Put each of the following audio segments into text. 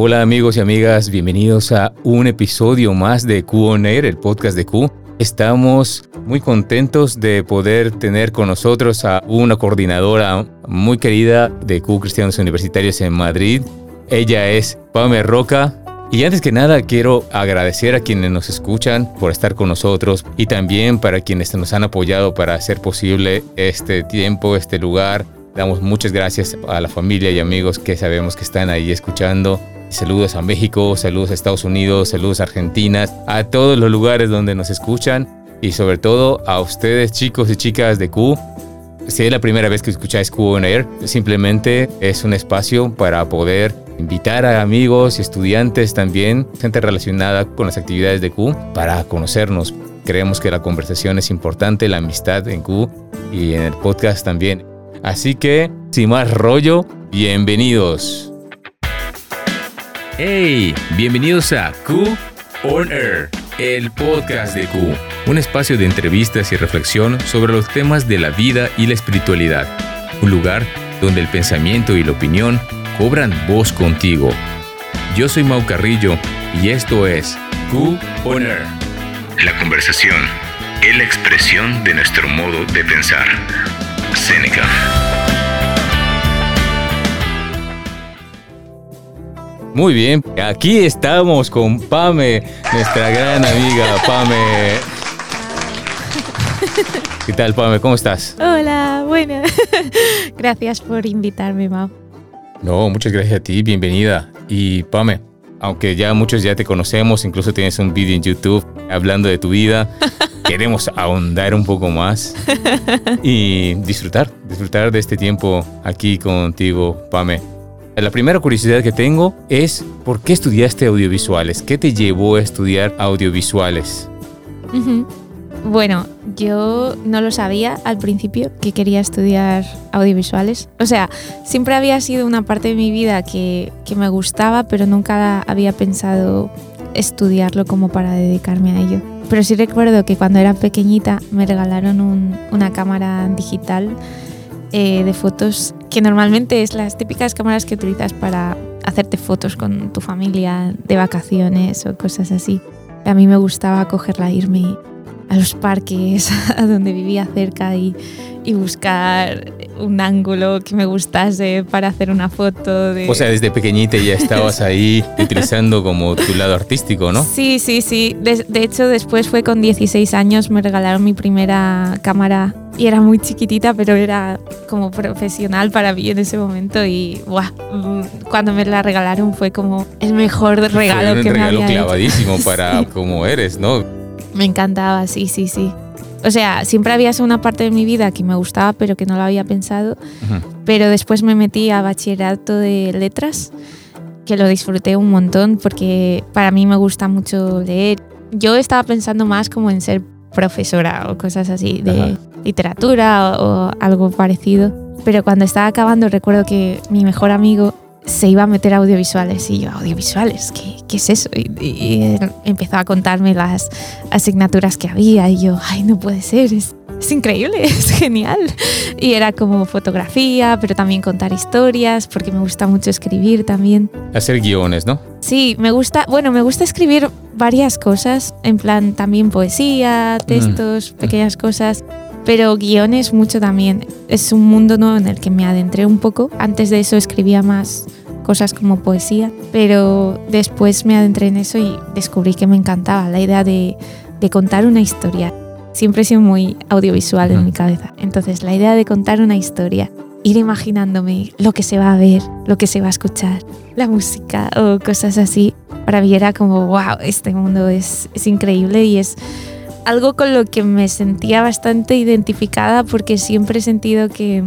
Hola amigos y amigas, bienvenidos a un episodio más de Q On el podcast de Q. Estamos muy contentos de poder tener con nosotros a una coordinadora muy querida de Q Cristianos Universitarios en Madrid. Ella es Pame Roca. Y antes que nada quiero agradecer a quienes nos escuchan por estar con nosotros y también para quienes nos han apoyado para hacer posible este tiempo, este lugar. Damos muchas gracias a la familia y amigos que sabemos que están ahí escuchando. Saludos a México, saludos a Estados Unidos, saludos a Argentina, a todos los lugares donde nos escuchan y sobre todo a ustedes chicos y chicas de Q. Si es la primera vez que escucháis Q on Air, simplemente es un espacio para poder invitar a amigos y estudiantes también, gente relacionada con las actividades de Q, para conocernos. Creemos que la conversación es importante, la amistad en Q y en el podcast también. Así que, sin más rollo, bienvenidos. Hey, bienvenidos a Q On el podcast de Q, un espacio de entrevistas y reflexión sobre los temas de la vida y la espiritualidad, un lugar donde el pensamiento y la opinión cobran voz contigo. Yo soy Mau Carrillo y esto es Q On. La conversación es la expresión de nuestro modo de pensar. Seneca. Muy bien, aquí estamos con Pame, nuestra gran amiga Pame. ¿Qué tal, Pame? ¿Cómo estás? Hola, bueno. gracias por invitarme, Mau. No, muchas gracias a ti, bienvenida. Y Pame, aunque ya muchos ya te conocemos, incluso tienes un vídeo en YouTube hablando de tu vida, queremos ahondar un poco más y disfrutar, disfrutar de este tiempo aquí contigo, Pame. La primera curiosidad que tengo es, ¿por qué estudiaste audiovisuales? ¿Qué te llevó a estudiar audiovisuales? Bueno, yo no lo sabía al principio que quería estudiar audiovisuales. O sea, siempre había sido una parte de mi vida que, me gustaba, pero nunca había pensado estudiarlo como para dedicarme a ello. Pero sí recuerdo que cuando era pequeñita me regalaron una cámara digital eh, de fotos que normalmente es las típicas cámaras que utilizas para hacerte fotos con tu familia de vacaciones o cosas así. A mí me gustaba cogerla, irme a los parques, a donde vivía cerca y, y buscar un ángulo que me gustase para hacer una foto. De... O sea, desde pequeñita ya estabas ahí utilizando como tu lado artístico, ¿no? Sí, sí, sí. De, de, hecho, después fue con 16 años, me regalaron mi primera cámara y era muy chiquitita, pero era como profesional para mí en ese momento y ¡buah! cuando me la regalaron fue como el mejor regalo fue un que regalo me había clavadísimo hecho. para Sí. como eres, ¿no? Me encantaba, sí, sí, sí. O sea, siempre había sido una parte de mi vida que me gustaba, pero que no lo había pensado. Pero después me metí a bachillerato de letras, que lo disfruté un montón porque para mí me gusta mucho leer. Yo estaba pensando más como en ser profesora o cosas así de Ajá. literatura o, o algo parecido. Pero cuando estaba acabando recuerdo que mi mejor amigo se iba a meter audiovisuales y yo, audiovisuales, ¿qué, qué es eso? Y, y- y empezó a contarme las asignaturas que había y yo, ay, no puede ser, es, es increíble, es genial. Y era como fotografía, pero también contar historias, porque me gusta mucho escribir también. Hacer guiones, ¿no? Sí, me gusta, bueno, me gusta escribir varias cosas, en plan también poesía, textos, pequeñas cosas, pero guiones mucho también. Es un mundo nuevo en el que me adentré un poco. Antes de eso escribía más cosas como poesía, pero después me adentré en eso y descubrí que me encantaba la idea de, de contar una historia. Siempre he sido muy audiovisual en mi cabeza. Entonces, la idea de contar una historia, ir imaginándome lo que se va a ver, lo que se va a escuchar, la música o cosas así, para mí era como, wow, este mundo es, es increíble y es algo con lo que me sentía bastante identificada porque siempre he sentido que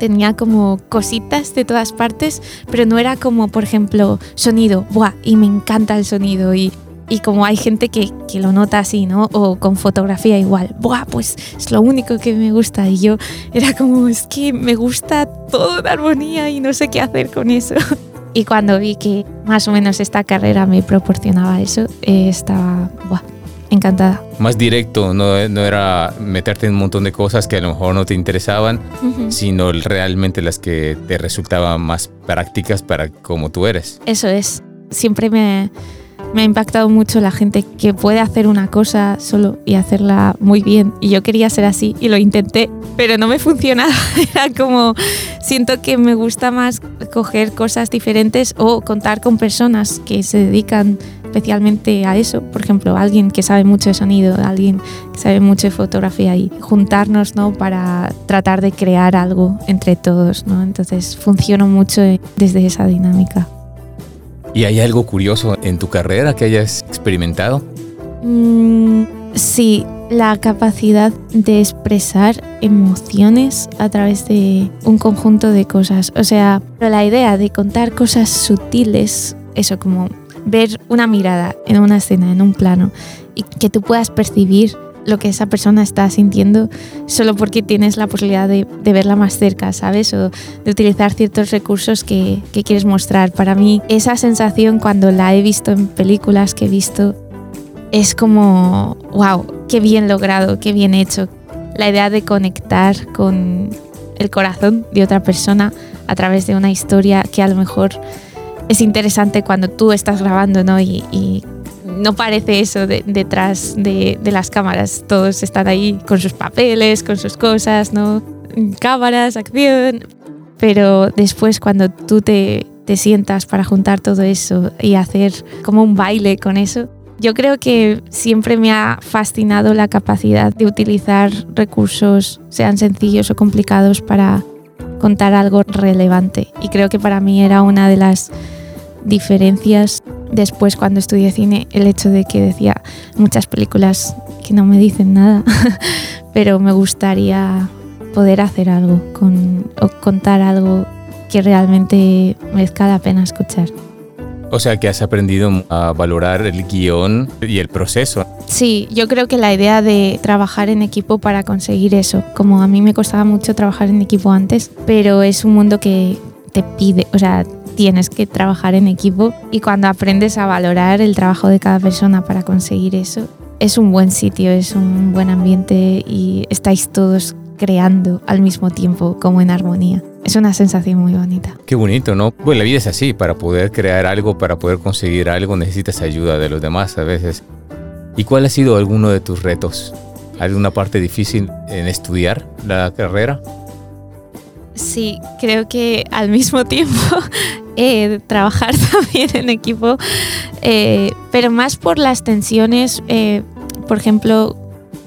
tenía como cositas de todas partes, pero no era como, por ejemplo, sonido, ¡buah! Y me encanta el sonido y, y como hay gente que, que lo nota así, ¿no? O con fotografía igual, ¡buah! Pues es lo único que me gusta y yo era como, es que me gusta todo de armonía y no sé qué hacer con eso. Y cuando vi que más o menos esta carrera me proporcionaba eso, eh, estaba, ¡buah! Encantada. Más directo, no, no era meterte en un montón de cosas que a lo mejor no te interesaban, sino realmente las que te resultaban más prácticas para como tú eres. Eso es. Siempre me, me ha impactado mucho la gente que puede hacer una cosa solo y hacerla muy bien. Y yo quería ser así y lo intenté, pero no me funcionaba. Era como, siento que me gusta más coger cosas diferentes o contar con personas que se dedican especialmente a eso. Por ejemplo, alguien que sabe mucho de sonido, alguien que sabe mucho de fotografía y juntarnos ¿no? para tratar de crear algo entre todos. ¿no? Entonces funciona mucho desde esa dinámica. ¿Y hay algo curioso en tu carrera que hayas experimentado? Mm, sí, la capacidad de expresar emociones a través de un conjunto de cosas. O sea, la idea de contar cosas sutiles, eso como ver una mirada en una escena, en un plano, y que tú puedas percibir lo que esa persona está sintiendo solo porque tienes la posibilidad de, verla más cerca, ¿sabes? O de utilizar ciertos recursos que, que, quieres mostrar. Para mí, esa sensación cuando la he visto en películas que he visto es como, wow, qué bien logrado, qué bien hecho. La idea de conectar con el corazón de otra persona a través de una historia que a lo mejor es interesante cuando tú estás grabando, ¿no? Y, no parece eso detrás de, las cámaras. Todos están ahí con sus papeles, con sus cosas, ¿no? Cámaras, acción. Pero después cuando tú te, te sientas para juntar todo eso y hacer como un baile con eso, yo creo que siempre me ha fascinado la capacidad de utilizar recursos, sean sencillos o complicados, para contar algo relevante. Y creo que para mí era una de las diferencias después cuando estudié cine, el hecho de que decía muchas películas que no me dicen nada, pero me gustaría poder hacer algo con, o contar algo que realmente merezca la pena escuchar. O sea que has aprendido a valorar el guion y el proceso. Sí, yo creo que la idea de trabajar en equipo para conseguir eso, como a mí me costaba mucho trabajar en equipo antes, pero es un mundo que te pide, o sea, tienes que trabajar en equipo y cuando aprendes a valorar el trabajo de cada persona para conseguir eso, es un buen sitio, es un buen ambiente y estáis todos creando al mismo tiempo como en armonía. Es una sensación muy bonita. Qué bonito, ¿no? Pues la vida es así, para poder crear algo, para poder conseguir algo necesitas ayuda de los demás a veces. ¿Y cuál ha sido alguno de tus retos? ¿Alguna parte difícil en estudiar la carrera? Sí, creo que al mismo tiempo eh, trabajar también en equipo, eh, pero más por las tensiones, eh, por ejemplo,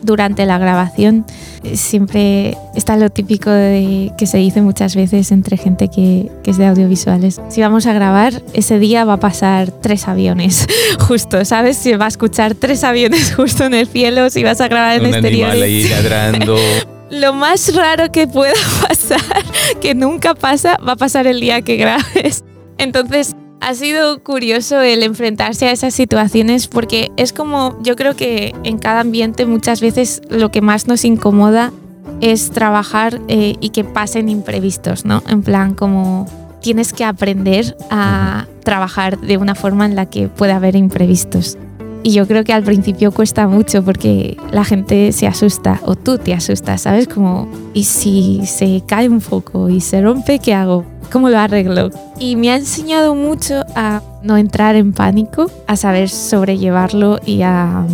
durante la grabación siempre está lo típico de, que se dice muchas veces entre gente que, que, es de audiovisuales. Si vamos a grabar, ese día va a pasar tres aviones, justo, ¿sabes? Si va a escuchar tres aviones justo en el cielo, si vas a grabar en Un exteriores. animal ahí ladrando. lo más raro que pueda pasar, que nunca pasa, va a pasar el día que grabes. Entonces, ha sido curioso el enfrentarse a esas situaciones porque es como, yo creo que en cada ambiente muchas veces lo que más nos incomoda es trabajar eh, y que pasen imprevistos, ¿no? En plan, como tienes que aprender a trabajar de una forma en la que pueda haber imprevistos. Y yo creo que al principio cuesta mucho porque la gente se asusta o tú te asustas, ¿sabes? Como, ¿y si se cae un foco y se rompe, qué hago? ¿Cómo lo arreglo? Y me ha enseñado mucho a no entrar en pánico, a saber sobrellevarlo y a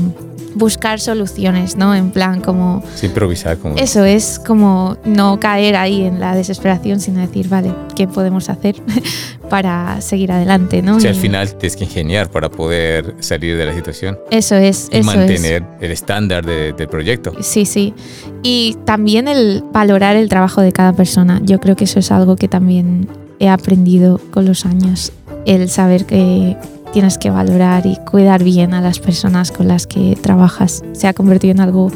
buscar soluciones, ¿no? En plan como... improvisar como... Eso es como no caer ahí en la desesperación, sino decir, vale, ¿qué podemos hacer para seguir adelante, ¿no? O sea, al final tienes que ingeniar para poder salir de la situación. Eso es, y eso mantener es. el estándar de, del proyecto. Sí, sí. Y también el valorar el trabajo de cada persona. Yo creo que eso es algo que también he aprendido con los años. El saber que tienes que valorar y cuidar bien a las personas con las que trabajas. Se ha convertido en algo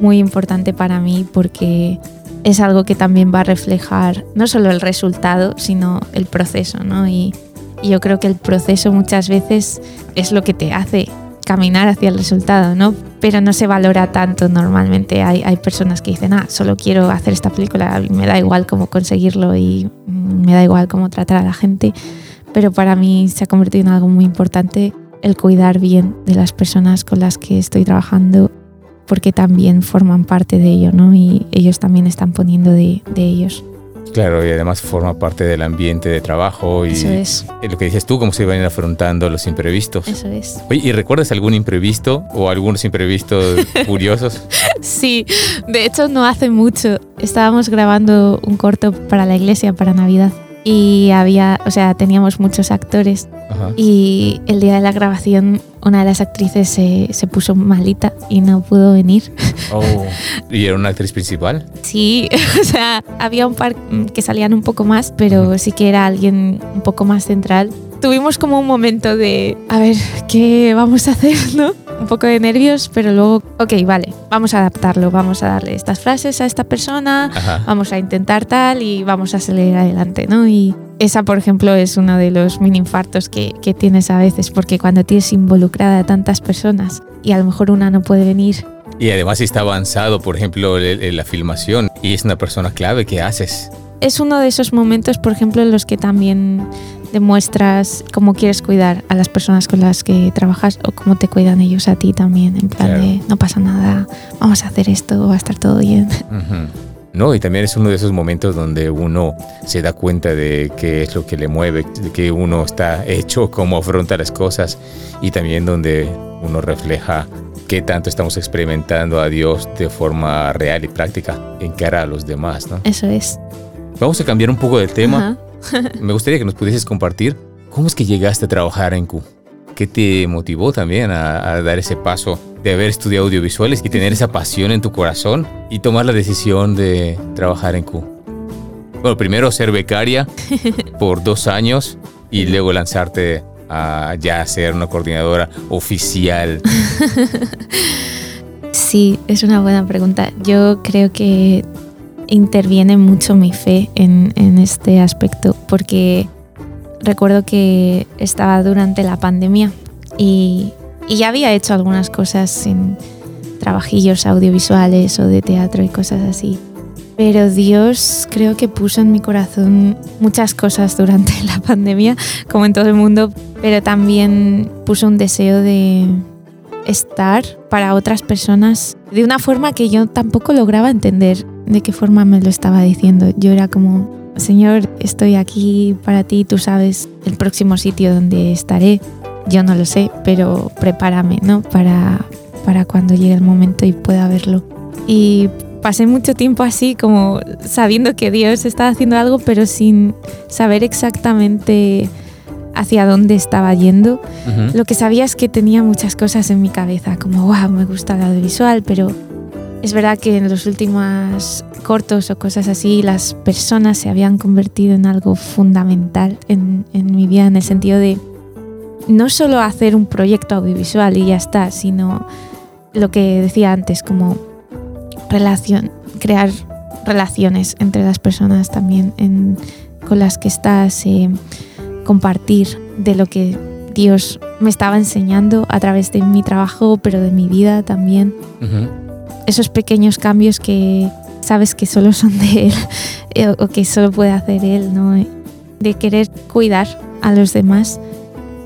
muy importante para mí porque es algo que también va a reflejar no solo el resultado, sino el proceso, ¿no? Y, yo creo que el proceso muchas veces es lo que te hace caminar hacia el resultado, ¿no? Pero no se valora tanto normalmente. Hay, hay personas que dicen, ah, solo quiero hacer esta película, me da igual cómo conseguirlo y me da igual cómo tratar a la gente pero para mí se ha convertido en algo muy importante el cuidar bien de las personas con las que estoy trabajando porque también forman parte de ello, ¿no? Y ellos también están poniendo de, de ellos. Claro, y además forma parte del ambiente de trabajo y Eso es. lo que dices tú, cómo se van a ir afrontando los imprevistos. Eso es. Oye, ¿y recuerdas algún imprevisto o algunos imprevistos curiosos? Sí, de hecho no hace mucho estábamos grabando un corto para la iglesia para Navidad y había, o sea, teníamos muchos actores Ajá. y el día de la grabación una de las actrices se, se puso malita y no pudo venir. Oh, ¿Y era una actriz principal? Sí, o sea, había un par que salían un poco más, pero sí que era alguien un poco más central. Tuvimos como un momento de, a ver, ¿qué vamos a hacer, no? Un poco de nervios, pero luego, ok, vale, vamos a adaptarlo, vamos a darle estas frases a esta persona, Ajá. vamos a intentar tal y vamos a salir adelante, ¿no? Y esa, por ejemplo, es uno de los mini infartos que, que tienes a veces, porque cuando tienes involucrada a tantas personas y a lo mejor una no puede venir, Y además si está avanzado, por ejemplo, el- la filmación y es una persona clave, ¿qué haces? es uno de esos momentos, por ejemplo, en los que también demuestras cómo quieres cuidar a las personas con las que trabajas o cómo te cuidan ellos a ti también, en plan Claro. de no pasa nada, vamos a hacer esto, va a estar todo bien. Ujú. No, y también es uno de esos momentos donde uno se da cuenta de qué es lo que le mueve, de qué uno está hecho, cómo afronta las cosas y también donde uno refleja qué tanto estamos experimentando a Dios de forma real y práctica en cara a los demás, ¿no? Eso es. Vamos a cambiar un poco de tema. Ajá. Me gustaría que nos pudieses compartir cómo es que llegaste a trabajar en Q. ¿Qué te motivó también a, a dar ese paso de haber estudiado audiovisuales y tener esa pasión en tu corazón y tomar la decisión de trabajar en Q? Bueno, primero ser becaria por dos años y luego lanzarte a ya ser una coordinadora oficial. Sí, es una buena pregunta. Yo creo que interviene mucho mi fe en, este aspecto porque recuerdo que estaba durante la pandemia y ya había hecho algunas cosas en trabajillos audiovisuales o de teatro y cosas así. Pero Dios creo que puso en mi corazón muchas cosas durante la pandemia, como en todo el mundo, pero también puso un deseo de estar para otras personas de una forma que yo tampoco lograba entender de qué forma me lo estaba diciendo. Yo era como, Señor, estoy aquí para ti, tú sabes el próximo sitio donde estaré. Yo no lo sé, pero prepárame, ¿no? Para, para cuando llegue el momento y pueda verlo. Y pasé mucho tiempo así, como sabiendo que Dios estaba haciendo algo, pero sin saber exactamente hacia dónde estaba yendo. Lo que sabía es que tenía muchas cosas en mi cabeza, como, wow, me gusta el audiovisual, pero es verdad que en los últimos cortos o cosas así, las personas se habían convertido en algo fundamental en, mi vida, en el sentido de no solo hacer un proyecto audiovisual y ya está, sino lo que decía antes, como relación, crear relaciones entre las personas también con las que estás, eh, compartir de lo que Dios me estaba enseñando a través de mi trabajo, pero de mi vida también. Esos pequeños cambios que sabes que solo son de Él eh, o que solo puede hacer Él, ¿no? De querer cuidar a los demás,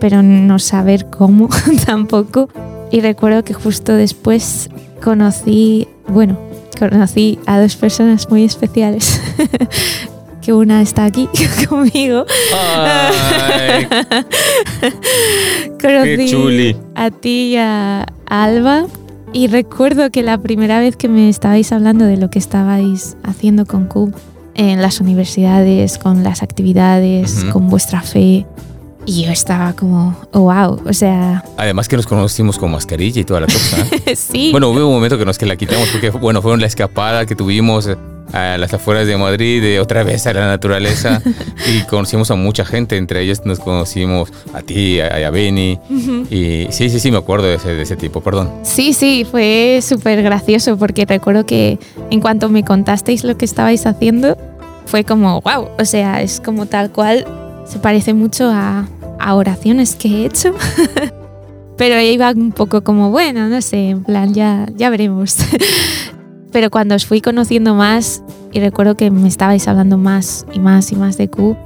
pero no saber cómo tampoco. Y recuerdo que justo después conocí, bueno, conocí a dos personas muy especiales. que una está aquí conmigo. Ay, qué Conocí chuli. a ti y a Alba. Y recuerdo que la primera vez que me estabais hablando de lo que estabais haciendo con Q en las universidades, con las actividades, Ujú. con vuestra fe, y yo estaba como, oh, wow, o sea, Además que nos conocimos con mascarilla y toda la cosa. sí, Bueno, hubo un momento que nos que la quitamos porque, bueno, fue la escapada que tuvimos a las afueras de Madrid, de otra vez a la naturaleza, y conocimos a mucha gente, entre ellos nos conocimos a ti, a, a Benny, Ujú. y sí, sí, sí, me acuerdo de ese, de ese tipo, perdón. Sí, sí, fue súper gracioso porque recuerdo que en cuanto me contasteis lo que estabais haciendo, fue como, wow, o sea, es como tal cual, se parece mucho a, a oraciones que he hecho. Pero iba un poco como, bueno, no sé, en plan, ya, ya veremos. Pero cuando os fui conociendo más y recuerdo que me estabais hablando más y más y más de Q,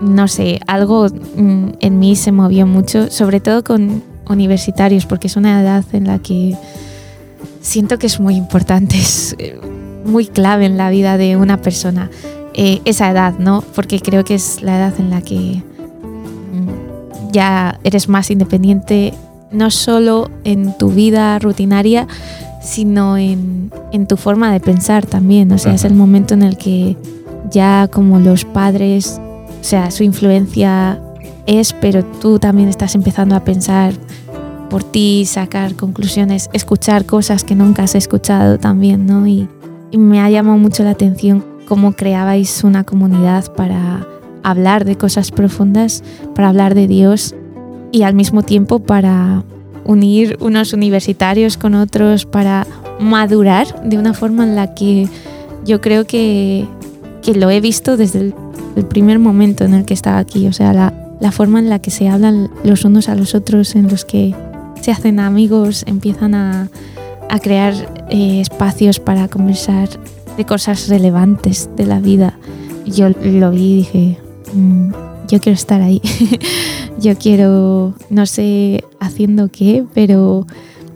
no sé, algo mm, en mí se movió mucho, sobre todo con universitarios, porque es una edad en la que siento que es muy importante, es eh, muy clave en la vida de una persona. Eh, esa edad, ¿no? Porque creo que es la edad en la que mm, ya eres más independiente, no solo en tu vida rutinaria, sino en, en tu forma de pensar también. O sea, es el momento en el que ya como los padres, o sea, su influencia es, pero tú también estás empezando a pensar por ti, sacar conclusiones, escuchar cosas que nunca has escuchado también, ¿no? Y, y me ha llamado mucho la atención cómo creabais una comunidad para hablar de cosas profundas, para hablar de Dios y al mismo tiempo para unir unos universitarios con otros, para madurar de una forma en la que yo creo que, que lo he visto desde el, primer momento en el que estaba aquí, o sea, la, la forma en la que se hablan los unos a los otros, en los que se hacen amigos, empiezan a, a crear eh, espacios para conversar de cosas relevantes de la vida. Yo lo vi y dije, mm, yo quiero estar ahí. yo quiero, no sé haciendo qué, pero,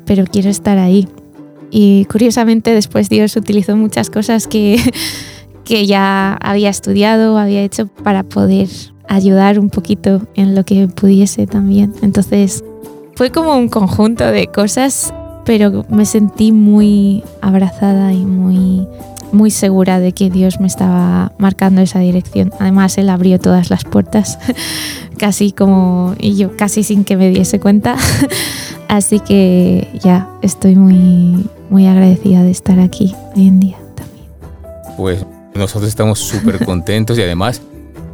pero quiero estar ahí. Y curiosamente después Dios utilizó muchas cosas que, que ya había estudiado, había hecho para poder ayudar un poquito en lo que pudiese también. Entonces fue como un conjunto de cosas, pero me sentí muy abrazada y muy muy segura de que Dios me estaba marcando esa dirección. Además, Él abrió todas las puertas, casi como, y yo casi sin que me diese cuenta. Así que ya estoy muy, muy agradecida de estar aquí hoy en día también. Pues nosotros estamos súper contentos y además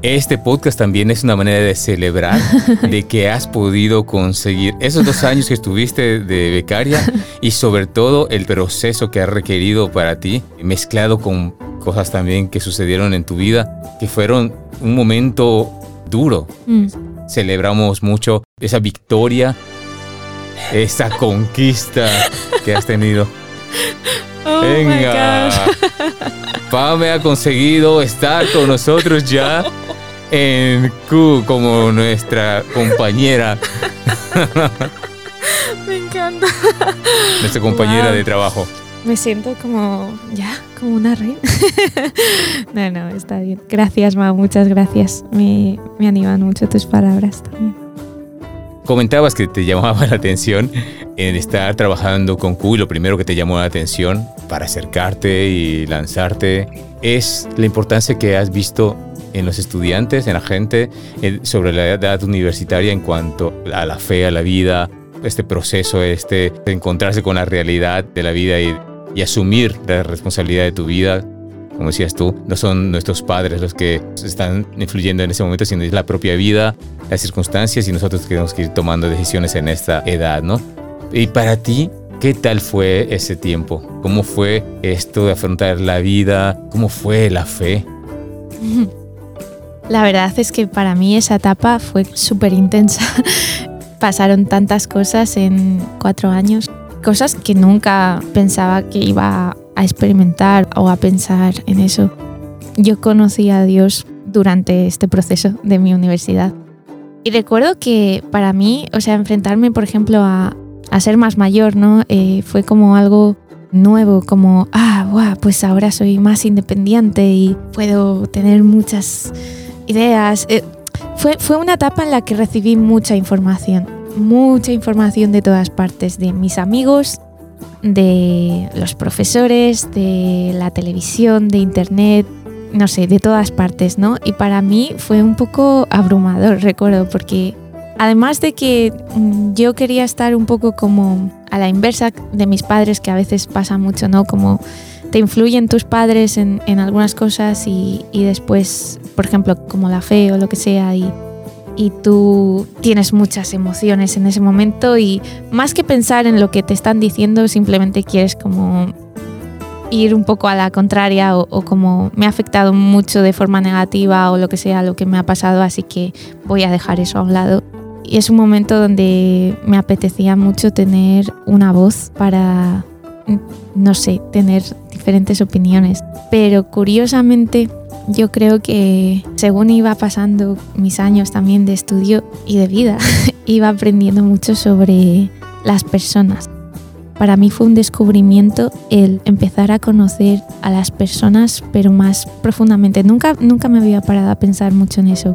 este podcast también es una manera de celebrar de que has podido conseguir esos dos años que estuviste de becaria y sobre todo el proceso que ha requerido para ti, mezclado con cosas también que sucedieron en tu vida, que fueron un momento duro. Mm. Celebramos mucho esa victoria, esa conquista que has tenido. Oh Venga. Pame ha conseguido estar con nosotros ya en Q como nuestra compañera. Me encanta. Nuestra compañera de trabajo. Me siento como, ya, como una reina. no, no, está bien. Gracias, Ma, muchas gracias. Me, me animan mucho tus palabras también. Comentabas que te llamaba la atención en estar trabajando con Q y lo primero que te llamó la atención para acercarte y lanzarte es la importancia que has visto en los estudiantes, en la gente, sobre la edad universitaria en cuanto a la fe, a la vida, este proceso, este de encontrarse con la realidad de la vida y, y asumir la responsabilidad de tu vida. Como decías tú, no son nuestros padres los que están influyendo en ese momento, sino es la propia vida, las circunstancias y nosotros tenemos que ir tomando decisiones en esta edad, ¿no? Y para ti, ¿Qué tal fue ese tiempo? ¿Cómo fue esto de afrontar la vida? ¿Cómo fue la fe? La verdad es que para mí esa etapa fue súper intensa. Pasaron tantas cosas en cuatro años, cosas que nunca pensaba que iba a experimentar o a pensar en eso. Yo conocí a Dios durante este proceso de mi universidad. Y recuerdo que para mí, o sea, enfrentarme, por ejemplo, a, ser más mayor, ¿no? Eh, fue como algo nuevo, como, ah, wow, pues ahora soy más independiente y puedo tener muchas ideas. Eh, fue, fue una etapa en la que recibí mucha información, mucha información de todas partes, de mis amigos, de los profesores, de la televisión, de internet, no sé, de todas partes, ¿no? Y para mí fue un poco abrumador, recuerdo, porque además de que mm, yo quería estar un poco como a la inversa de mis padres, que a veces pasa mucho, ¿no? Como te influyen tus padres en, algunas cosas y, después, por ejemplo, como la fe o lo que sea, y, y tú tienes muchas emociones en ese momento y más que pensar en lo que te están diciendo, simplemente quieres como ir un poco a la contraria o, como me ha afectado mucho de forma negativa o lo que sea lo que me ha pasado, así que voy a dejar eso a un lado. Y es un momento donde me apetecía mucho tener una voz para no sé, tener diferentes opiniones. Pero curiosamente yo creo que según iba pasando mis años también de estudio y de vida, iba aprendiendo mucho sobre las personas. Para mí fue un descubrimiento el empezar a conocer a las personas, pero más profundamente. Nunca, nunca me había parado a pensar mucho en eso.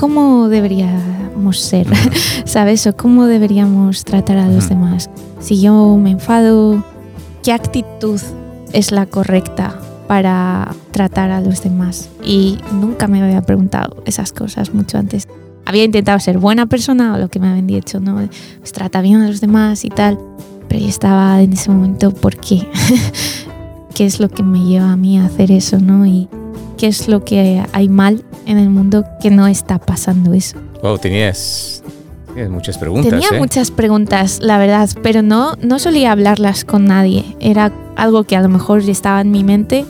¿Cómo deberíamos ser? ¿Sabes? O cómo deberíamos tratar a los demás. Si yo me enfado, ¿qué actitud es la correcta para tratar a los demás? Y nunca me había preguntado esas cosas mucho antes. Había intentado ser buena persona, o lo que me habían dicho, ¿no? Pues trata bien a los demás y tal. Pero yo estaba en ese momento, ¿por qué? ¿Qué es lo que me lleva a mí a hacer eso, no? Y qué es lo que hay mal en el mundo que no está pasando eso. Wow, tenías, muchas preguntas. Tenía ¿eh? muchas preguntas, la verdad, pero no, no solía hablarlas con nadie. Era algo que a lo mejor estaba en mi mente.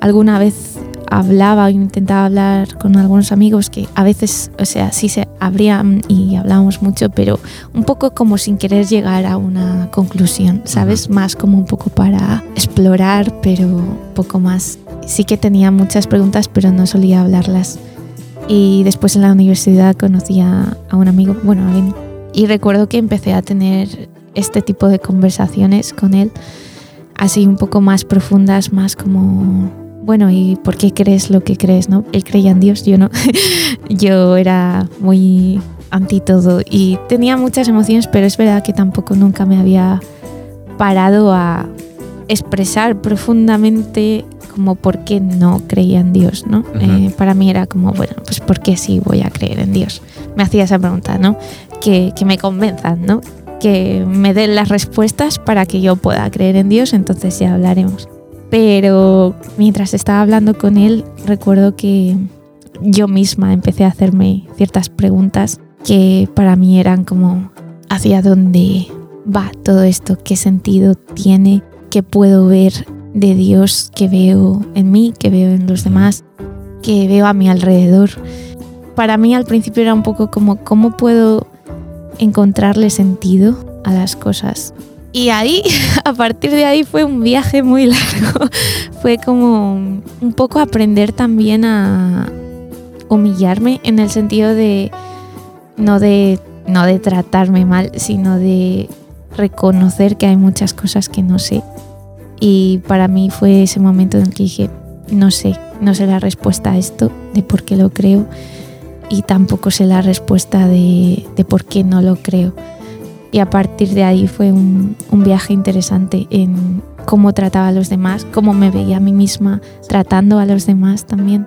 Alguna vez hablaba intentaba hablar con algunos amigos que a veces, o sea, sí se abrían y hablábamos mucho, pero un poco como sin querer llegar a una conclusión, ¿sabes? Más como un poco para explorar, pero un poco más. Sí que tenía muchas preguntas, pero no solía hablarlas. Y después en la universidad conocí a, un amigo, bueno, a Benny, y recuerdo que empecé a tener este tipo de conversaciones con él, así un poco más profundas, más como bueno, ¿y por qué crees lo que crees? ¿no? Él creía en Dios, yo no. yo era muy anti todo y tenía muchas emociones, pero es verdad que tampoco nunca me había parado a expresar profundamente como por qué no creía en Dios, ¿no? Eh, para mí era como, bueno, pues ¿por qué sí voy a creer en Dios? Me hacía esa pregunta, ¿no? Que, que me convenzan, ¿no? Que me den las respuestas para que yo pueda creer en Dios, entonces ya hablaremos. Pero mientras estaba hablando con él, recuerdo que yo misma empecé a hacerme ciertas preguntas que para mí eran como hacia dónde va todo esto, qué sentido tiene, qué puedo ver de Dios que veo en mí, que veo en los demás, que veo a mi alrededor. Para mí al principio era un poco como cómo puedo encontrarle sentido a las cosas y ahí, a partir de ahí fue un viaje muy largo. fue como un poco aprender también a humillarme en el sentido de no de no de tratarme mal, sino de reconocer que hay muchas cosas que no sé. Y para mí fue ese momento en el que dije, no sé, no sé la respuesta a esto, de por qué lo creo, y tampoco sé la respuesta de, de por qué no lo creo y a partir de ahí fue un, viaje interesante en cómo trataba a los demás, cómo me veía a mí misma tratando a los demás también.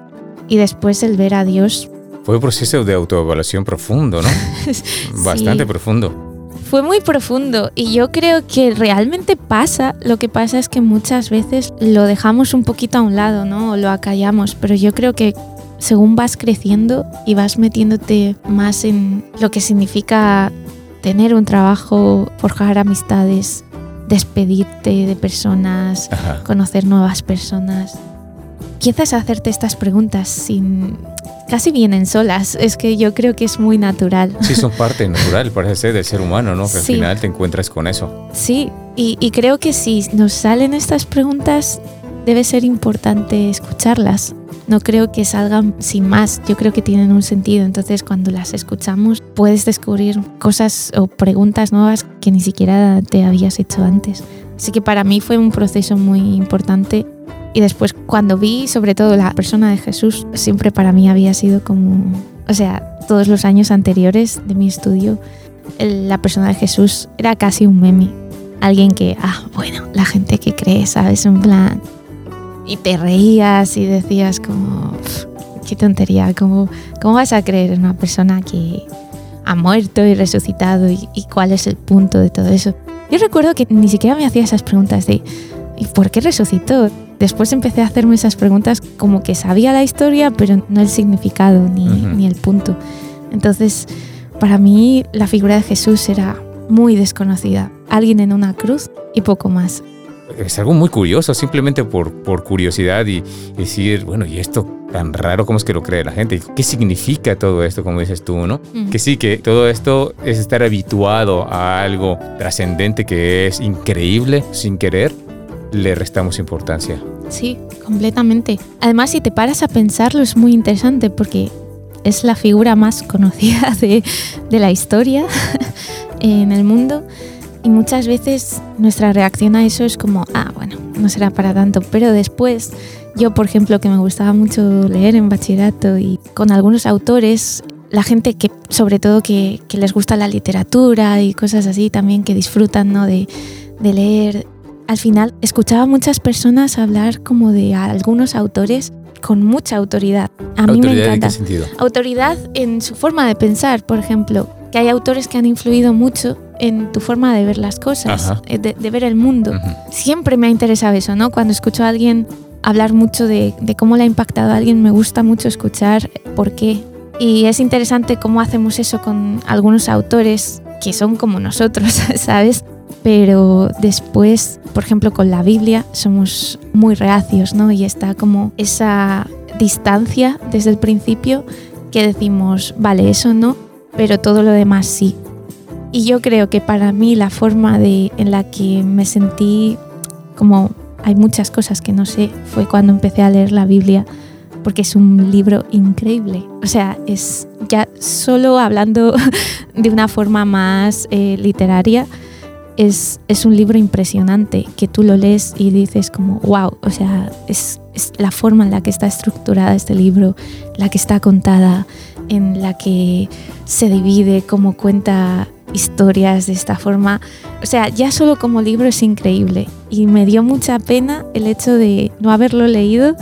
Y después el ver a Dios. Fue un proceso de autoevaluación profundo, ¿no? Bastante profundo. Fue muy profundo y yo creo que realmente pasa, lo que pasa es que muchas veces lo dejamos un poquito a un lado, ¿no? O lo acallamos, pero yo creo que según vas creciendo y vas metiéndote más en lo que significa tener un trabajo, forjar amistades, despedirte de personas, conocer nuevas personas. Empiezas a hacerte estas preguntas sin... Casi vienen solas, es que yo creo que es muy natural. Sí, son parte natural, parece ser, del ser humano, ¿no? Que al final te encuentras con eso. Sí, y, y creo que si nos salen estas preguntas, debe ser importante escucharlas no creo que salgan sin más, yo creo que tienen un sentido, entonces cuando las escuchamos puedes descubrir cosas o preguntas nuevas que ni siquiera te habías hecho antes. Así que para mí fue un proceso muy importante y después cuando vi sobre todo la persona de Jesús, siempre para mí había sido como, o sea, todos los años anteriores de mi estudio, la persona de Jesús era casi un meme. Alguien que, ah, bueno, la gente que cree, ¿sabes? En plan, y te reías y decías como, qué tontería, ¿cómo, ¿cómo vas a creer en una persona que ha muerto y resucitado y, cuál es el punto de todo eso? Yo recuerdo que ni siquiera me hacía esas preguntas de, ¿y por qué resucitó? Después empecé a hacerme esas preguntas como que sabía la historia, pero no el significado ni, ni el punto. Entonces, para mí la figura de Jesús era muy desconocida. Alguien en una cruz y poco más. es algo muy curioso, simplemente por, por curiosidad y decir, bueno, ¿y esto tan raro? ¿Cómo es que lo cree la gente? ¿Qué significa todo esto, como dices tú, no? Que sí, que todo esto es estar habituado a algo trascendente que es increíble sin querer, le restamos importancia. Sí, completamente. Además, si te paras a pensarlo, es muy interesante porque es la figura más conocida de, de la historia en el mundo y muchas veces nuestra reacción a eso es como, ah, bueno, no será para tanto. Pero después, yo por ejemplo, que me gustaba mucho leer en bachillerato y con algunos autores, la gente que, sobre todo que, que les gusta la literatura y cosas así también, que disfrutan ¿no? de, de leer, al final escuchaba a muchas personas hablar como de algunos autores con mucha autoridad. A mí me encanta. ¿En qué sentido? Autoridad en su forma de pensar, por ejemplo, que hay autores que han influido mucho en tu forma de ver las cosas, eh, de, ver el mundo. Siempre me ha interesado eso, ¿no? Cuando escucho a alguien hablar mucho de, de, cómo le ha impactado a alguien, me gusta mucho escuchar por qué. Y es interesante cómo hacemos eso con algunos autores que son como nosotros, ¿sabes? Pero después, por ejemplo, con la Biblia somos muy reacios, ¿no? Y está como esa distancia desde el principio que decimos, vale, eso no, pero todo lo demás sí. Y yo creo que para mí la forma de, en la que me sentí como hay muchas cosas que no sé, fue cuando empecé a leer la Biblia, porque es un libro increíble. O sea, es ya solo hablando de una forma más eh, literaria, es, es, un libro impresionante que tú lo lees y dices como, wow, o sea, es, la forma en la que está estructurada este libro, la que está contada, en la que se divide, cómo cuenta historias de esta forma. O sea, ya solo como libro es increíble y me dio mucha pena el hecho de no haberlo leído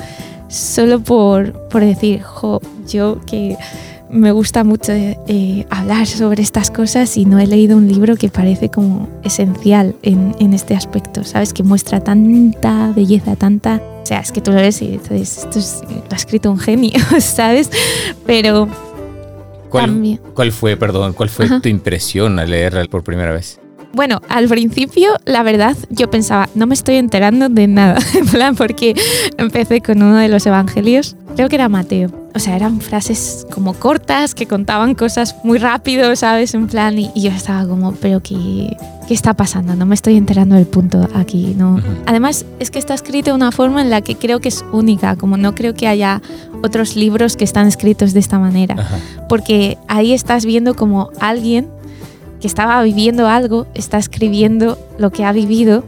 solo por, por decir, jo, yo que me gusta mucho eh, hablar sobre estas cosas y no he leído un libro que parece como esencial en, en, este aspecto, ¿sabes? Que muestra tanta belleza, tanta... O sea, es que tú lo lees y dices, esto es, lo ha escrito un genio, ¿sabes? Pero ¿Cuál, ¿Cuál, fue, perdón, cuál fue tu impresión al leerla por primera vez? Bueno, al principio, la verdad, yo pensaba, no me estoy enterando de nada, en plan, porque empecé con uno de los evangelios, creo que era Mateo. O sea, eran frases como cortas que contaban cosas muy rápido, ¿sabes? En plan, y, yo estaba como, pero qué, ¿qué está pasando? No me estoy enterando del punto aquí, ¿no? Además, es que está escrito de una forma en la que creo que es única, como no creo que haya otros libros que están escritos de esta manera, porque ahí estás viendo como alguien que estaba viviendo algo, está escribiendo lo que ha vivido.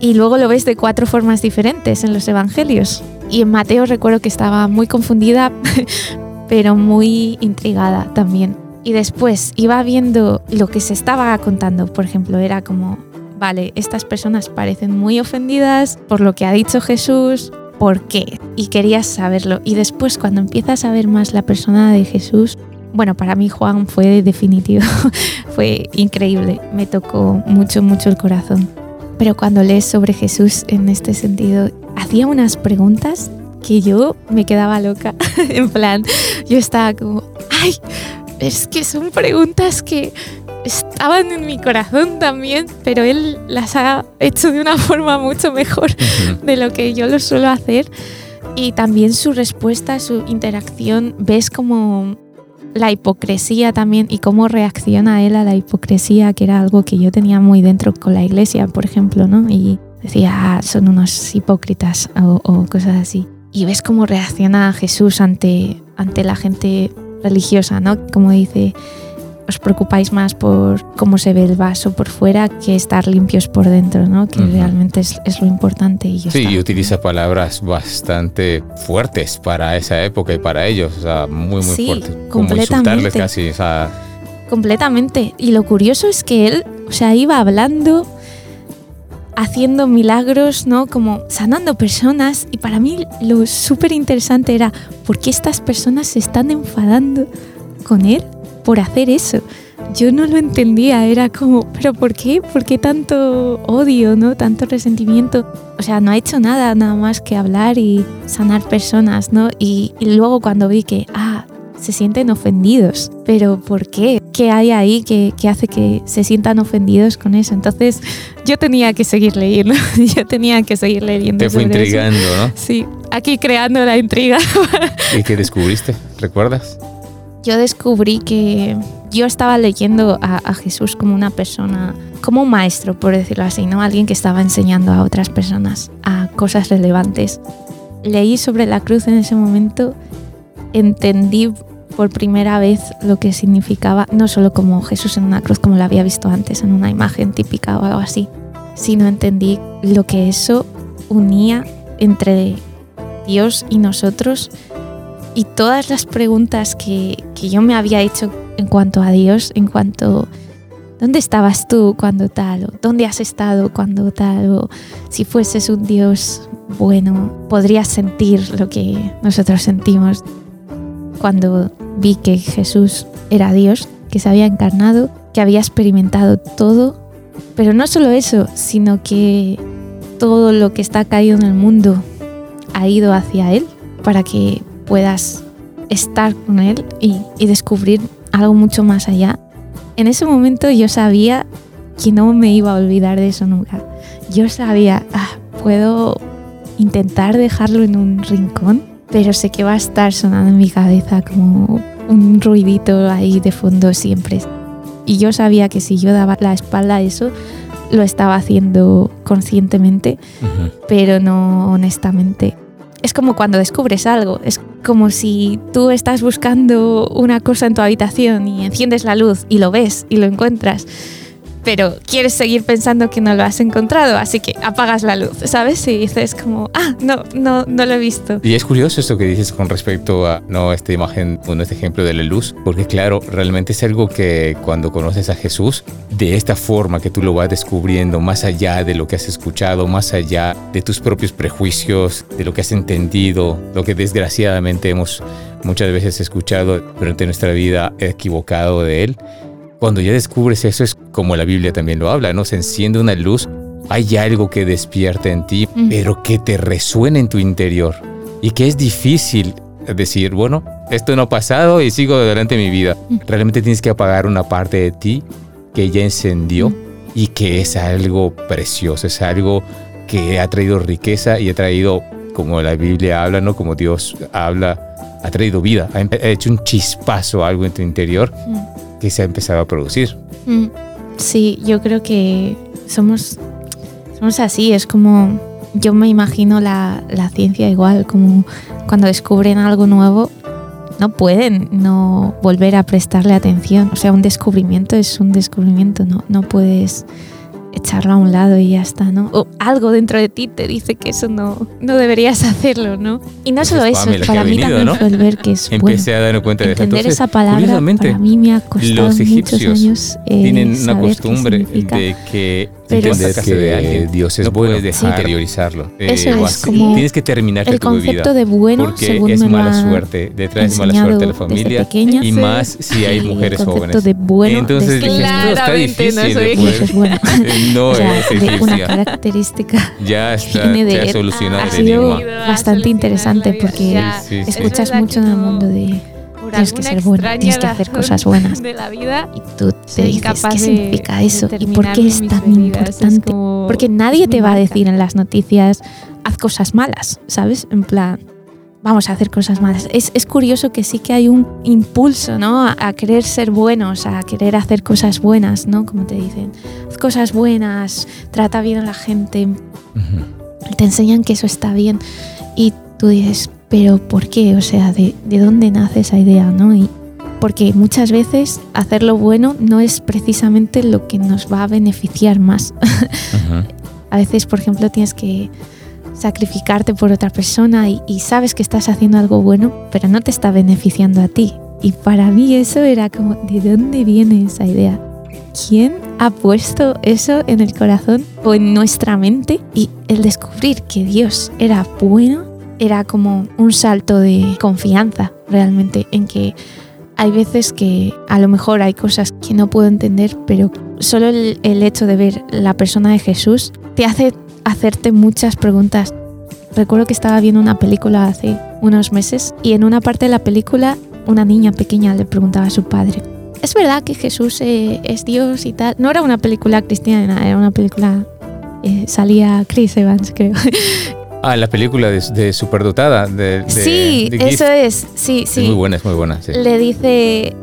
Y luego lo ves de cuatro formas diferentes en los evangelios. Y en Mateo recuerdo que estaba muy confundida, pero muy intrigada también. Y después iba viendo lo que se estaba contando. Por ejemplo, era como, vale, estas personas parecen muy ofendidas por lo que ha dicho Jesús. ¿Por qué? Y querías saberlo. Y después cuando empiezas a ver más la persona de Jesús, bueno, para mí Juan fue definitivo, fue increíble, me tocó mucho, mucho el corazón. Pero cuando lees sobre Jesús en este sentido, hacía unas preguntas que yo me quedaba loca, en plan, yo estaba como, ay, es que son preguntas que estaban en mi corazón también, pero él las ha hecho de una forma mucho mejor de lo que yo lo suelo hacer. Y también su respuesta, su interacción, ves como la hipocresía también y cómo reacciona él a la hipocresía, que era algo que yo tenía muy dentro con la iglesia, por ejemplo, ¿no? Y decía, ah, son unos hipócritas o, o, cosas así. Y ves cómo reacciona Jesús ante, ante la gente religiosa, ¿no? Como dice, os preocupáis más por cómo se ve el vaso por fuera que estar limpios por dentro, ¿no? Que realmente es, es, lo importante. Y sí, y utiliza palabras bastante fuertes para esa época y para ellos, o sea, muy, muy sí, fuertes. Como insultarles casi, o sea... Completamente. Y lo curioso es que él, o sea, iba hablando, haciendo milagros, ¿no? Como sanando personas. Y para mí lo súper interesante era, ¿por qué estas personas se están enfadando con él? Por hacer eso. Yo no lo entendía, era como, pero ¿por qué? ¿Por qué tanto odio, no? Tanto resentimiento. O sea, no ha hecho nada, nada más que hablar y sanar personas, ¿no? Y, luego cuando vi que, ah, se sienten ofendidos. Pero ¿por qué? ¿Qué hay ahí que, que, hace que se sientan ofendidos con eso? Entonces yo tenía que seguir leyendo, yo tenía que seguir leyendo. Te fue intrigando, ¿no? Sí, aquí creando la intriga. ¿Y qué descubriste? ¿Recuerdas? Yo descubrí que yo estaba leyendo a, Jesús como una persona, como un maestro, por decirlo así, ¿no? Alguien que estaba enseñando a otras personas a cosas relevantes. Leí sobre la cruz en ese momento, entendí por primera vez lo que significaba, no solo como Jesús en una cruz, como lo había visto antes en una imagen típica o algo así, sino entendí lo que eso unía entre Dios y nosotros y todas las preguntas que, que, yo me había hecho en cuanto a Dios, en cuanto, ¿dónde estabas tú cuando tal? O, ¿Dónde has estado cuando tal? O si fueses un Dios bueno, podrías sentir lo que nosotros sentimos cuando vi que Jesús era Dios, que se había encarnado, que había experimentado todo, pero no solo eso, sino que todo lo que está caído en el mundo ha ido hacia Él para que puedas estar con Él y, y, descubrir algo mucho más allá. En ese momento yo sabía que no me iba a olvidar de eso nunca. Yo sabía, ah, puedo intentar dejarlo en un rincón, pero sé que va a estar sonando en mi cabeza como un ruidito ahí de fondo siempre. Y yo sabía que si yo daba la espalda a eso, lo estaba haciendo conscientemente, uh -huh. pero no honestamente. Es como cuando descubres algo, es como si tú estás buscando una cosa en tu habitación y enciendes la luz y lo ves y lo encuentras pero quieres seguir pensando que no lo has encontrado, así que apagas la luz, ¿sabes? Y dices como, ah, no, no, no lo he visto. Y es curioso esto que dices con respecto a, no, esta imagen, bueno, este ejemplo de la luz, porque claro, realmente es algo que cuando conoces a Jesús, de esta forma que tú lo vas descubriendo, más allá de lo que has escuchado, más allá de tus propios prejuicios, de lo que has entendido, lo que desgraciadamente hemos muchas veces escuchado durante nuestra vida equivocado de Él, cuando ya descubres eso es como la Biblia también lo habla, ¿no? Se enciende una luz, hay algo que despierta en ti, mm. pero que te resuena en tu interior y que es difícil decir, bueno, esto no ha pasado y sigo adelante mi vida. Mm. Realmente tienes que apagar una parte de ti que ya encendió mm. y que es algo precioso, es algo que ha traído riqueza y ha traído, como la Biblia habla, ¿no? Como Dios habla, ha traído vida, ha hecho un chispazo, algo en tu interior que se ha empezado a producir. Mm, sí, yo creo que somos, somos así, es como, yo me imagino la, la ciencia igual, como cuando descubren algo nuevo, no pueden no volver a prestarle atención. O sea, un descubrimiento es un descubrimiento, no, no puedes echarlo a un lado y ya está, ¿no? O algo dentro de ti te dice que eso no, no deberías hacerlo, ¿no? Y no solo eso, para mí venido, también ¿no? fue el ver que es Empecé bueno. a darme cuenta de eso. Entender esa palabra para mí me ha costado los egipcios muchos años eh, tienen una costumbre de que pero entender que de alguien. Dios es no bueno, puedes dejar sí. interiorizarlo. Eso eh, es como tienes que terminar el concepto de bueno porque según es me mala suerte, detrás mala suerte de la familia pequeña. y Sí. más si hay mujeres el concepto jóvenes. de bueno Entonces dije, esto está Claramente no difícil soy de poder- eso es bueno. No O sea, es de una característica Ya está, viene de solucionado ha el sido enigma. bastante interesante porque Ya, Sí, sí, sí. escuchas mucho en el no- mundo de por tienes que ser bueno, tienes que hacer cosas buenas. de la vida y tú te dices, ¿qué significa eso? ¿Y por qué es tan importante? Porque nadie te va a decir en las noticias, haz cosas malas, ¿sabes? En plan, vamos a hacer cosas malas. Es, es curioso que sí que hay un impulso, ¿no? A, a querer ser buenos, a querer hacer cosas buenas, ¿no? Como te dicen, haz cosas buenas, trata bien a la gente, Ujú. te enseñan que eso está bien y tú dices, pero ¿por qué? O sea, ¿de, de dónde nace esa idea? ¿no? Y porque muchas veces hacer lo bueno no es precisamente lo que nos va a beneficiar más. A veces, por ejemplo, tienes que sacrificarte por otra persona y, sabes que estás haciendo algo bueno, pero no te está beneficiando a ti. Y para mí eso era como, ¿de dónde viene esa idea? ¿Quién ha puesto eso en el corazón o en nuestra mente? Y el descubrir que Dios era bueno era como un salto de confianza realmente en que hay veces que a lo mejor hay cosas que no puedo entender, pero solo el hecho de ver la persona de Jesús te hace hacerte muchas preguntas. Recuerdo que estaba viendo una película hace unos meses y en una parte de la película una niña pequeña le preguntaba a su padre, ¿es verdad que Jesús eh, es Dios y tal? No era una película cristiana, era una película... Eh, salía Chris Evans, creo. Ah, la película de, Superdotada. De, sí, eso es. Sí, sí. Es muy buena, es muy buena. Le dice,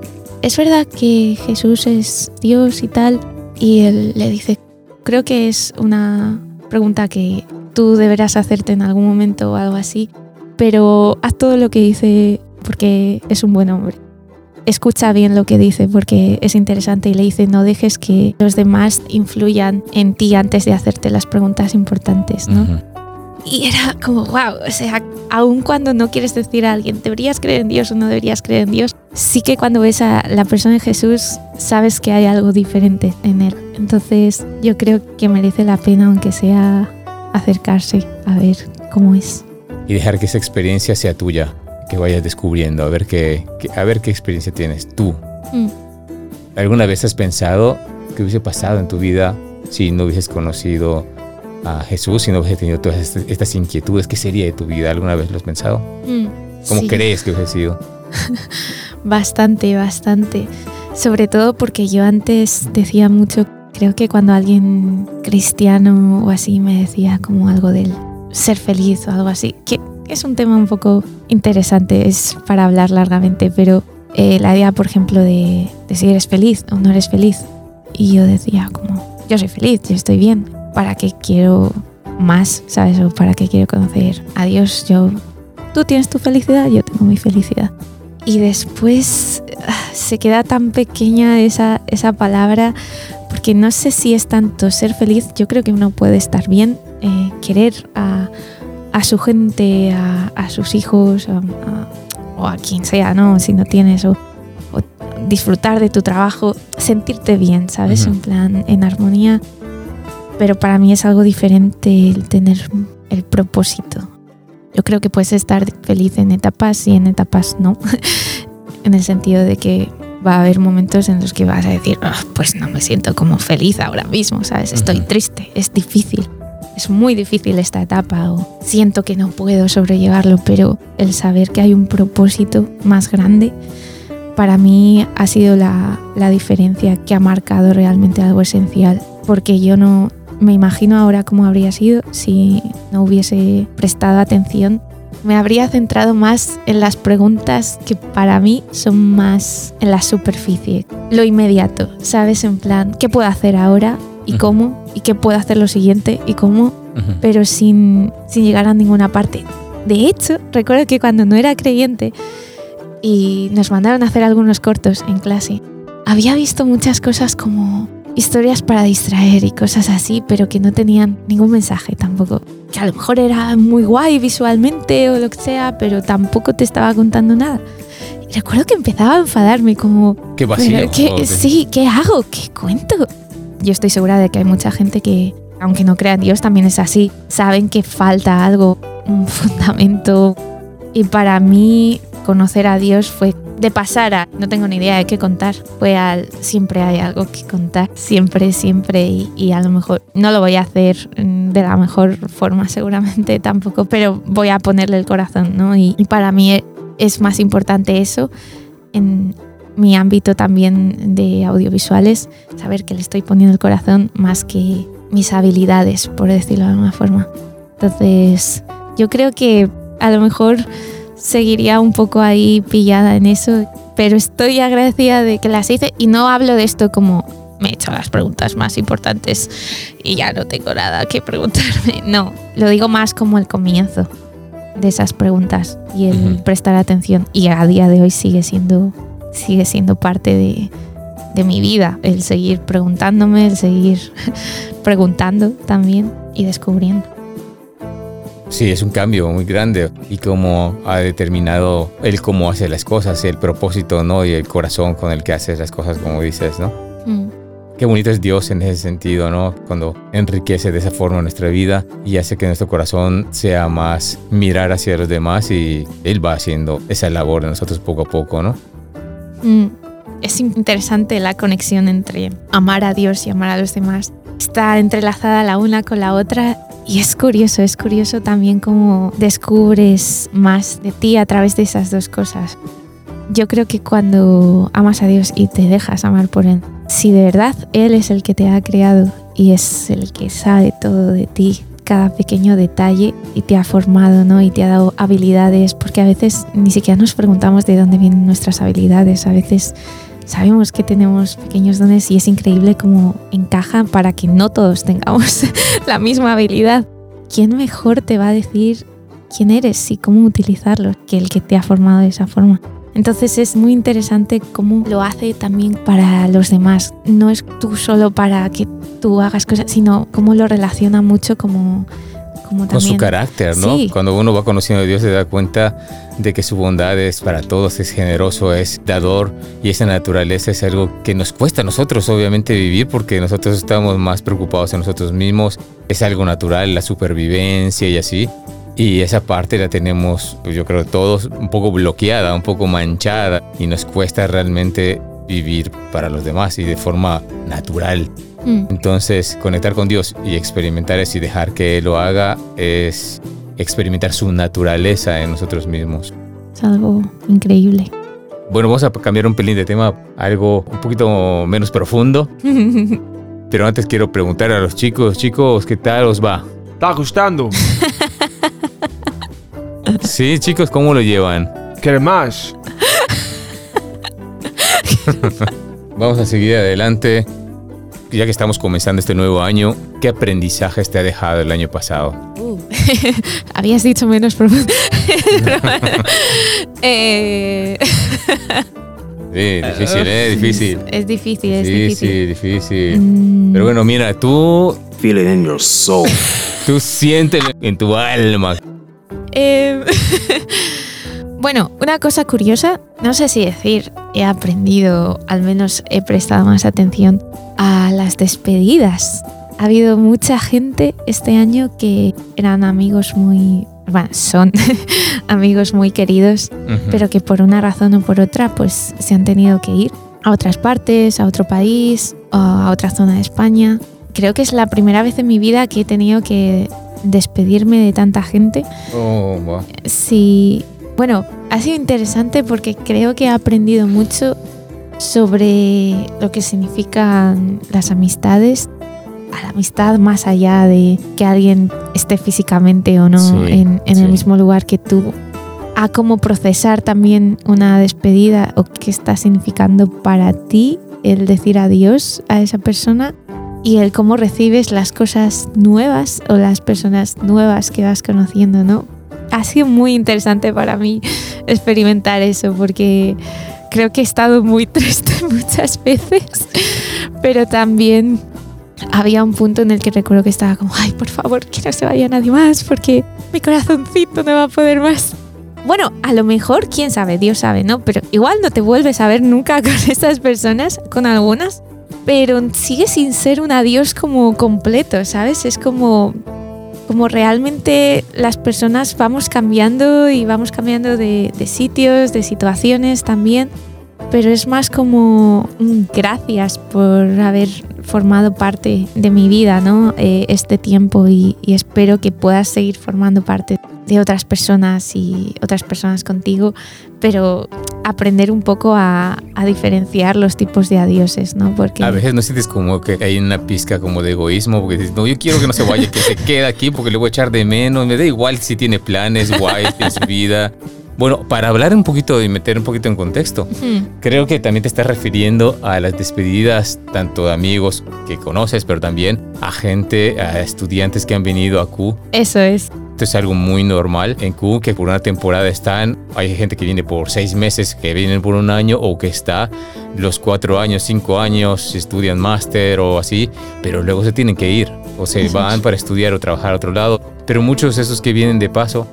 ¿es verdad que Jesús es Dios y tal? Y él le dice, creo que es una pregunta que tú deberás hacerte en algún momento o algo así, pero haz todo lo que dice porque es un buen hombre. Escucha bien lo que dice porque es interesante y le dice no dejes que los demás influyan en ti antes de hacerte las preguntas importantes, ¿no? Y era como, wow, o sea, aun cuando no quieres decir a alguien, ¿deberías creer en Dios o no deberías creer en Dios? Sí que cuando ves a la persona de Jesús, sabes que hay algo diferente en él. Entonces yo creo que merece la pena, aunque sea acercarse a ver cómo es. Y dejar que esa experiencia sea tuya, que vayas descubriendo, a ver qué, a ver qué experiencia tienes tú. Mm. ¿Alguna vez has pensado qué hubiese pasado en tu vida si no hubieses conocido a Jesús si no hubiese tenido todas estas inquietudes? ¿Qué sería de tu vida? ¿Alguna vez lo has pensado? Mm, ¿Cómo crees que hubiese sido? bastante, bastante. Sobre todo porque yo antes decía mucho, creo que cuando alguien cristiano o así me decía como algo del ser feliz o algo así, que es un tema un poco interesante, es para hablar largamente, pero eh, la idea, por ejemplo, de, de si eres feliz o no eres feliz. Y yo decía como, yo soy feliz, yo estoy bien ¿para qué quiero más? ¿Sabes? O ¿para qué quiero conocer a Dios? Yo, tú tienes tu felicidad, yo tengo mi felicidad. Y después ah, se queda tan pequeña esa, esa palabra, porque no sé si es tanto ser feliz, yo creo que uno puede estar bien, eh, querer a, a, su gente, a, a sus hijos, o a quien sea, ¿no? Si no tienes, o, disfrutar de tu trabajo, sentirte bien, ¿sabes? En plan, en armonía pero para mí es algo diferente el tener el propósito. Yo creo que puedes estar feliz en etapas y en etapas no, en el sentido de que va a haber momentos en los que vas a decir, ah, pues no me siento como feliz ahora mismo, ¿sabes? Estoy triste, es difícil, es muy difícil esta etapa o siento que no puedo sobrellevarlo, pero el saber que hay un propósito más grande, para mí ha sido la, la diferencia que ha marcado realmente algo esencial, porque yo no, me imagino ahora cómo habría sido si no hubiese prestado atención. Me habría centrado más en las preguntas que para mí son más en la superficie, lo inmediato, ¿sabes? En plan, ¿qué puedo hacer ahora y cómo? ¿Y qué puedo hacer lo siguiente y cómo? Pero sin, sin llegar a ninguna parte. De hecho, recuerdo que cuando no era creyente y nos mandaron a hacer algunos cortos en clase, había visto muchas cosas como historias para distraer y cosas así, pero que no tenían ningún mensaje tampoco. Que a lo mejor era muy guay visualmente o lo que sea, pero tampoco te estaba contando nada. Y recuerdo que empezaba a enfadarme como... ¿Qué vacío? sí, ¿qué hago? ¿Qué cuento? Yo estoy segura de que hay mucha gente que, aunque no crea en Dios, también es así. Saben que falta algo, un fundamento. Y para mí conocer a Dios fue de pasar a no tengo ni idea de qué contar, fue al siempre hay algo que contar, siempre, siempre y, a lo mejor no lo voy a hacer mm, de la mejor forma seguramente tampoco, pero voy a ponerle el corazón, ¿no? Y, para mí es más importante eso en mi ámbito también de audiovisuales, saber que le estoy poniendo el corazón más que mis habilidades, por decirlo de alguna forma. Entonces, yo creo que a lo mejor seguiría un poco ahí pillada en eso, pero estoy agradecida de que las hice y no hablo de esto como me he hecho las preguntas más importantes y ya no tengo nada que preguntarme. No, lo digo más como el comienzo de esas preguntas y el prestar atención y a día de hoy sigue siendo sigue siendo parte de, de mi vida, el seguir preguntándome, el seguir preguntando también y descubriendo. Sí, es un cambio muy grande y como ha determinado el cómo hace las cosas, el propósito, ¿no? Y el corazón con el que haces las cosas, como dices, ¿no? Mm. Qué bonito es Dios en ese sentido, ¿no? Cuando enriquece de esa forma nuestra vida y hace que nuestro corazón sea más mirar hacia los demás y Él va haciendo esa labor de nosotros poco a poco, ¿no? Mm. Es interesante la conexión entre amar a Dios y amar a los demás. Está entrelazada la una con la otra y es curioso, es curioso también cómo descubres más de ti a través de esas dos cosas. yo creo que cuando amas a Dios y te dejas amar por Él, si de verdad Él es el que te ha creado y es el que sabe todo de ti, cada pequeño detalle y te ha formado, ¿no? Y te ha dado habilidades, porque a veces ni siquiera nos preguntamos de dónde vienen nuestras habilidades, a veces sabemos que tenemos pequeños dones y es increíble cómo encajan para que no todos tengamos la misma habilidad. ¿Quién mejor te va a decir quién eres y cómo utilizarlo que el que te ha formado de esa forma? Entonces es muy interesante cómo lo hace también para los demás. No es tú solo para que tú hagas cosas, sino cómo lo relaciona mucho como, como también. Con su carácter, ¿no? Sí. Cuando uno va conociendo a Dios se da cuenta de que su bondad es para todos, es generoso, es dador y esa naturaleza es algo que nos cuesta a nosotros obviamente vivir porque nosotros estamos más preocupados en nosotros mismos. Es algo natural, la supervivencia y así. Y esa parte la tenemos, pues, yo creo, todos un poco bloqueada, un poco manchada y nos cuesta realmente vivir para los demás y de forma natural. Mm, Entonces, conectar con Dios y experimentar eso y dejar que Él lo haga es experimentar su naturaleza en nosotros mismos. es algo increíble. Bueno, vamos a cambiar un pelín de tema, algo un poquito menos profundo. Pero antes quiero preguntar a los chicos, chicos, ¿qué tal os va? Tá gostando? Sí, chicos, ¿cómo lo llevan? Quer mais? Vamos a seguir adelante. Ya que estamos comenzando este nuevo año, ¿qué aprendizajes te ha dejado el año pasado? Habías dicho menos profundo. Eh, Sí, difícil, ¿eh? Difícil. Es difícil, es Sí, difícil. sí, difícil. Mm, Pero bueno, mira, tú, Feel it in your soul. tú siéntelo en tu alma. eh, bueno, una cosa curiosa, no sé si decir, he aprendido, al menos he prestado más atención a las despedidas. Ha habido mucha gente este año que eran amigos muy, bueno, son amigos muy queridos pero que por una razón o por otra pues se han tenido que ir a otras partes, a otro país, o a otra zona de España. Creo que es la primera vez en mi vida que he tenido que despedirme de tanta gente. Oh, wow. Sí, bueno, ha sido interesante porque creo que he aprendido mucho sobre lo que significan las amistades, a la amistad más allá de que alguien esté físicamente o no Sí, en, en sí. el mismo lugar que tú, a cómo procesar también una despedida o qué está significando para ti el decir adiós a esa persona y el cómo recibes las cosas nuevas o las personas nuevas que vas conociendo, ¿no? Ha sido muy interesante para mí experimentar eso porque creo que he estado muy triste muchas veces, pero también había un punto en el que recuerdo que estaba como, ay, por favor, que no se vaya nadie más porque mi corazoncito no va a poder más. Bueno, a lo mejor, quién sabe, Dios sabe, ¿no? Pero igual no te vuelves a ver nunca con estas personas, con algunas, pero sigue sin ser un adiós como completo, ¿sabes? Es como, como realmente las personas vamos cambiando y vamos cambiando de, de sitios, de situaciones también, pero es más como gracias por haber formado parte de mi vida, ¿no? Eh, este tiempo y, y espero que puedas seguir formando parte de otras personas y otras personas contigo, pero aprender un poco a, a diferenciar los tipos de adioses, ¿no? Porque A veces no sientes como que hay una pizca como de egoísmo, porque dices, no, yo quiero que no se vaya, que se quede aquí porque le voy a echar de menos, me da igual si tiene planes guays en su vida. Bueno, para hablar un poquito y meter un poquito en contexto, creo que también te estás refiriendo a las despedidas tanto de amigos que conoces, pero también a gente, a estudiantes que han venido a Q. eso es. Esto es algo muy normal en Q, que por una temporada están, hay gente que viene por seis meses, que vienen por un año o que está los cuatro años, cinco años, estudian máster o así, pero luego se tienen que ir o se Eso van es. para estudiar o trabajar a otro lado. Pero muchos de esos que vienen de paso,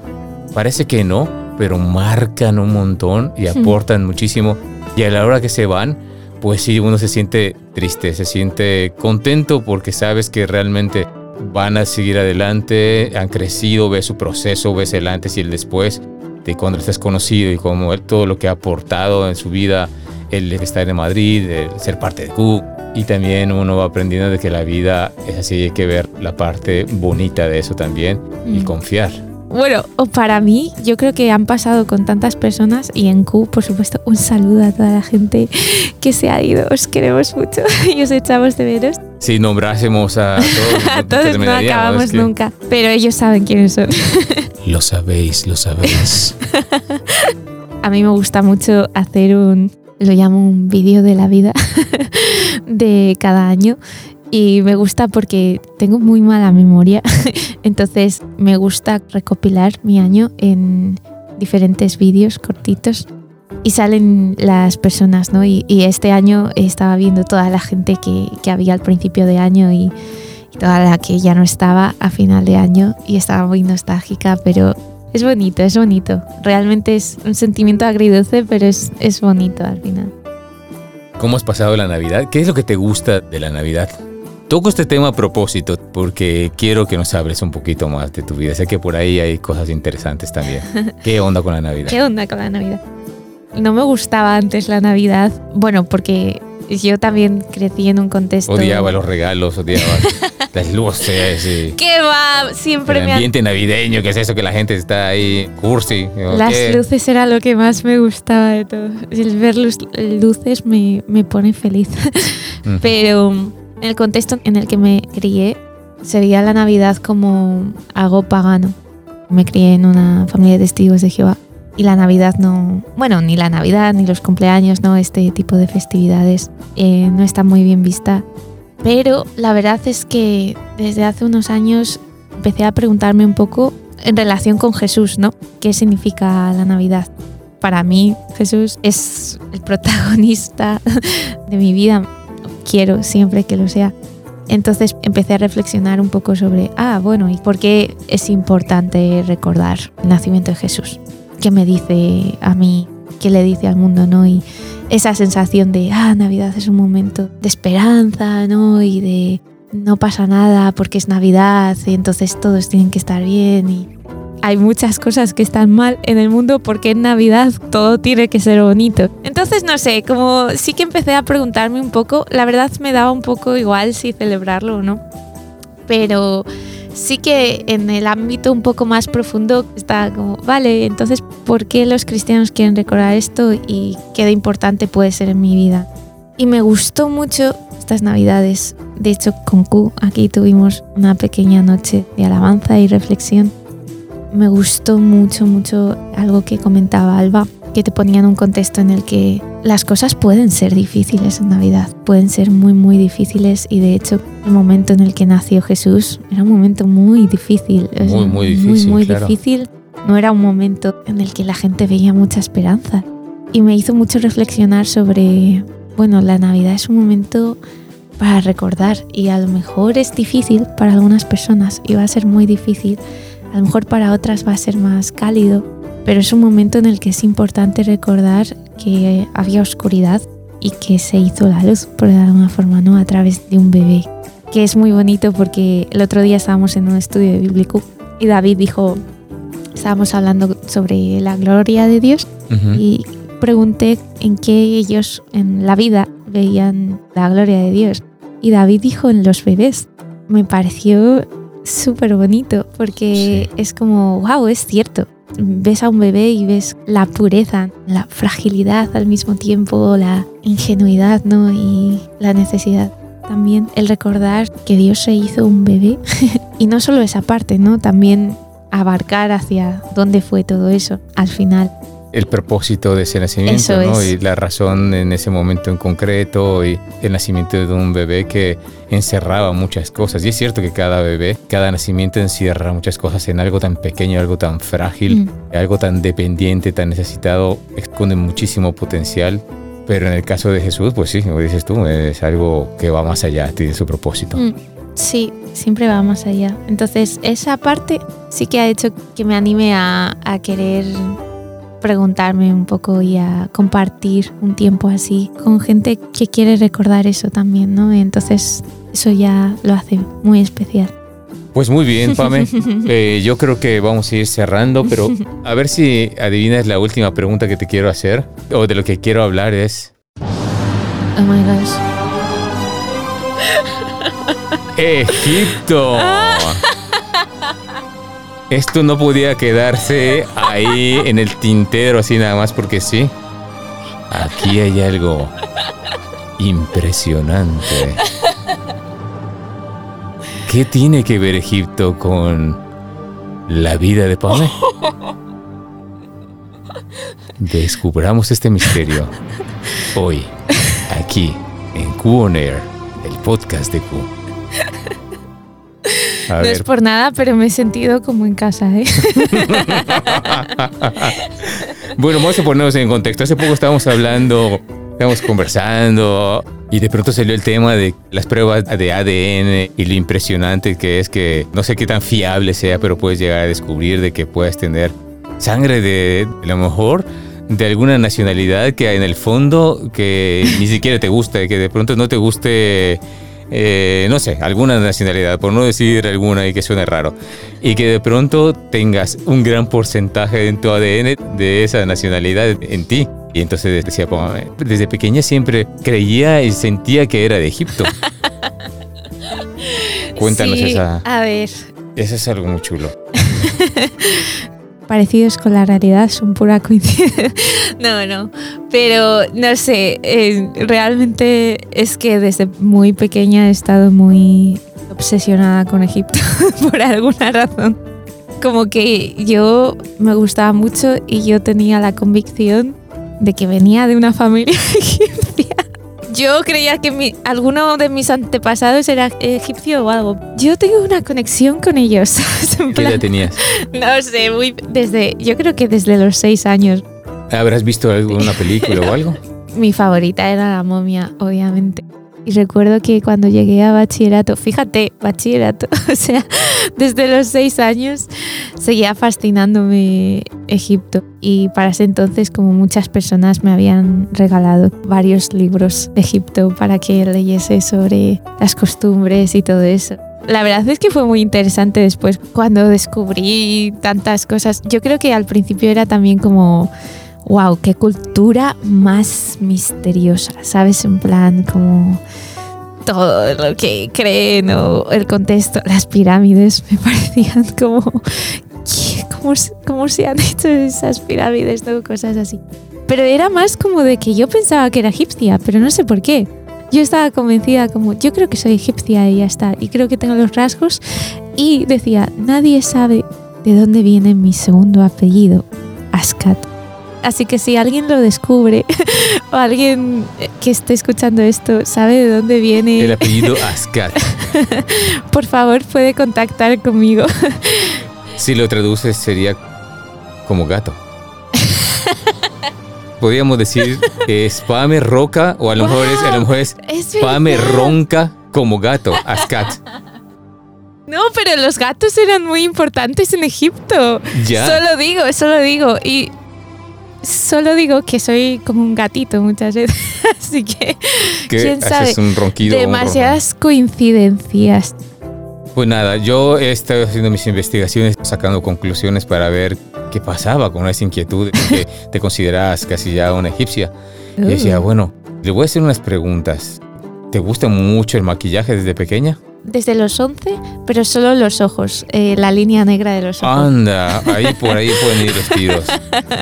parece que no, pero marcan un montón y aportan muchísimo. Y a la hora que se van, pues sí, uno se siente triste, se siente contento porque sabes que realmente van a seguir adelante, han crecido, ves su proceso, ves el antes y el después de cuando estás conocido y como él, todo lo que ha aportado en su vida, el estar en Madrid, el ser parte de Q. Y también uno va aprendiendo de que la vida es así, hay que ver la parte bonita de eso también y Mm. confiar. Bueno, o para mí, yo creo que han pasado con tantas personas y en Q, por supuesto, un saludo a toda la gente que se ha ido. Os queremos mucho y os echamos de veros. Si nombrásemos a todos, A todos no acabamos es que- nunca, pero ellos saben quiénes son. Lo sabéis, lo sabéis. A mí me gusta mucho hacer un, lo llamo un vídeo de la vida de cada año y me gusta porque tengo muy mala memoria, entonces me gusta recopilar mi año en diferentes vídeos cortitos y salen las personas, ¿no? Y, y este año estaba viendo toda la gente que, que había al principio de año y, y toda la que ya no estaba a final de año y estaba muy nostálgica, pero es bonito, es bonito. Realmente es un sentimiento agridulce, pero es, es bonito al final. ¿Cómo has pasado la Navidad? ¿Qué es lo que te gusta de la Navidad? Toco este tema a propósito porque quiero que nos hables un poquito más de tu vida. Sé que por ahí hay cosas interesantes también. ¿Qué onda con la Navidad? ¿Qué onda con la Navidad? No me gustaba antes la Navidad, bueno, porque yo también crecí en un contexto... Odiaba los regalos, odiaba las luces y ¿Qué va? Siempre el me han ambiente navideño, que es eso que la gente está ahí cursi. ¿o Las qué? luces era lo que más me gustaba de todo. El ver luces me, me pone feliz. Pero el contexto en el que me crié, se veía la Navidad como algo pagano. Me crié en una familia de testigos de Jehová. Y la Navidad no, bueno, ni la Navidad ni los cumpleaños, no, este tipo de festividades eh, no está muy bien vista. Pero la verdad es que desde hace unos años empecé a preguntarme un poco en relación con Jesús, ¿no? ¿Qué significa la Navidad? Para mí Jesús es el protagonista de mi vida. Quiero siempre que lo sea. Entonces empecé a reflexionar un poco sobre, ah, bueno, ¿y por qué es importante recordar el nacimiento de Jesús? ¿Qué me dice a mí? ¿Qué le dice al mundo, no? Y esa sensación de, ah, Navidad es un momento de esperanza, ¿no? Y de no pasa nada porque es Navidad y entonces todos tienen que estar bien y hay muchas cosas que están mal en el mundo porque en Navidad todo tiene que ser bonito. Entonces, no sé, como sí que empecé a preguntarme un poco, la verdad me daba un poco igual si celebrarlo o no, pero sí que en el ámbito un poco más profundo está como, vale, entonces, ¿por qué los cristianos quieren recordar esto y qué de importante puede ser en mi vida? Y me gustó mucho estas navidades. De hecho, con Q aquí tuvimos una pequeña noche de alabanza y reflexión. Me gustó mucho, mucho algo que comentaba Alba, que te ponía en un contexto en el que las cosas pueden ser difíciles en Navidad, pueden ser muy, muy difíciles y de hecho el momento en el que nació Jesús era un momento muy difícil. Muy, muy difícil, Muy, muy claro. difícil. No era un momento en el que la gente veía mucha esperanza. Y me hizo mucho reflexionar sobre, bueno, la Navidad es un momento para recordar y a lo mejor es difícil para algunas personas y va a ser muy difícil. A lo mejor para otras va a ser más cálido, pero es un momento en el que es importante recordar que había oscuridad y que se hizo la luz, por de alguna forma, ¿no? A través de un bebé. Que es muy bonito porque el otro día estábamos en un estudio bíblico y David dijo, estábamos hablando sobre la gloria de Dios y pregunté en qué ellos en la vida veían la gloria de Dios. Y David dijo en los bebés. Me pareció súper bonito porque Sí. es como, wow, es cierto. Ves a un bebé y ves la pureza, la fragilidad al mismo tiempo, la ingenuidad, ¿no? Y la necesidad. También el recordar que Dios se hizo un bebé. y no solo esa parte, ¿no? También abarcar hacia dónde fue todo eso al final. El propósito de ese nacimiento. Y la razón en ese momento en concreto y el nacimiento de un bebé que encerraba muchas cosas. Y es cierto que cada bebé, cada nacimiento encierra muchas cosas en algo tan pequeño, algo tan frágil, Mm. algo tan dependiente, tan necesitado, esconde muchísimo potencial. Pero en el caso de Jesús, pues sí, como dices tú, es algo que va más allá, tiene su propósito. Mm, Sí, siempre va más allá. Entonces, esa parte sí que ha hecho que me anime a, a querer preguntarme un poco y a compartir un tiempo así con gente que quiere recordar eso también, ¿no? Entonces, eso ya lo hace muy especial. Pues muy bien, Pame. Eh, yo creo que vamos a ir cerrando, pero a ver si adivinas la última pregunta que te quiero hacer o de lo que quiero hablar es Oh my gosh. Egipto. esto no podía quedarse ahí en el tintero así nada más porque sí. Aquí hay algo impresionante. ¿Qué tiene que ver Egipto con la vida de Pame? Descubramos este misterio hoy, aquí, en Q Air, el podcast de Q. A No es por nada, pero me he sentido como en casa, ¿eh? bueno, vamos a ponernos en contexto. Hace poco estábamos hablando, estábamos conversando y de pronto salió el tema de las pruebas de ADN y lo impresionante que es que no sé qué tan fiable sea, pero puedes llegar a descubrir de que puedes tener sangre de, a lo mejor de alguna nacionalidad que en el fondo que ni siquiera te gusta, que de pronto no te guste eh, no sé, alguna nacionalidad, por no decir alguna y que suene raro, y que de pronto tengas un gran porcentaje en tu ADN de esa nacionalidad en ti. Y entonces decía, "Poma, desde pequeña siempre creía y sentía que era de Egipto. Cuéntanos Sí, esa. A ver, Eso es algo muy chulo. parecidos con la realidad son pura coincidencia. No, no. Pero no sé, eh, realmente es que desde muy pequeña he estado muy obsesionada con Egipto por alguna razón. Como que yo me gustaba mucho y yo tenía la convicción de que venía de una familia egipcia. Yo creía que mi- alguno de mis antepasados era egipcio o algo. Yo tengo una conexión con ellos. ¿Qué edad plan- tenías? no sé, muy desde, yo creo que desde los seis años. ¿Habrás visto alguna película o algo? Mi favorita era la momia, obviamente. Y recuerdo que cuando llegué a bachillerato, fíjate, bachillerato, o sea, desde los seis años seguía fascinándome Egipto. Y para ese entonces, como muchas personas me habían regalado varios libros de Egipto para que leyese sobre las costumbres y todo eso. La verdad es que fue muy interesante después cuando descubrí tantas cosas. Yo creo que al principio era también como wow, qué cultura más misteriosa, ¿sabes? En plan, como todo lo que creen o el contexto, las pirámides me parecían como. ¿cómo, cómo se han hecho esas pirámides? Todo cosas así. Pero era más como de que yo pensaba que era egipcia, pero no sé por qué. Yo estaba convencida como, yo creo que soy egipcia y ya está, y creo que tengo los rasgos. Y decía, nadie sabe de dónde viene mi segundo apellido, Ascat. Así que si alguien lo descubre o alguien que esté escuchando esto sabe de dónde viene, El apellido Ascat. por favor puede contactar conmigo. Si lo traduces sería como gato. Podríamos decir que es Pame roca o a lo mejor es, a lo mejor es Es Pame verdad. ronca como gato, Ascat. No, pero los gatos eran muy importantes en Egipto. Ya. Solo digo, solo digo. Y solo digo que soy como un gatito muchas veces. Así que, que quién sabe. haces un ronquido. un demasiadas coincidencias. Pues nada, yo he estado haciendo mis investigaciones, sacando conclusiones para ver qué pasaba con esa inquietud que te consideras casi ya una egipcia. Y decía, bueno, le voy a hacer unas preguntas. ¿Te gusta mucho el maquillaje desde pequeña? Desde los 11, pero solo los ojos, eh, la línea negra de los ojos. Anda, ahí por ahí pueden ir los tiros.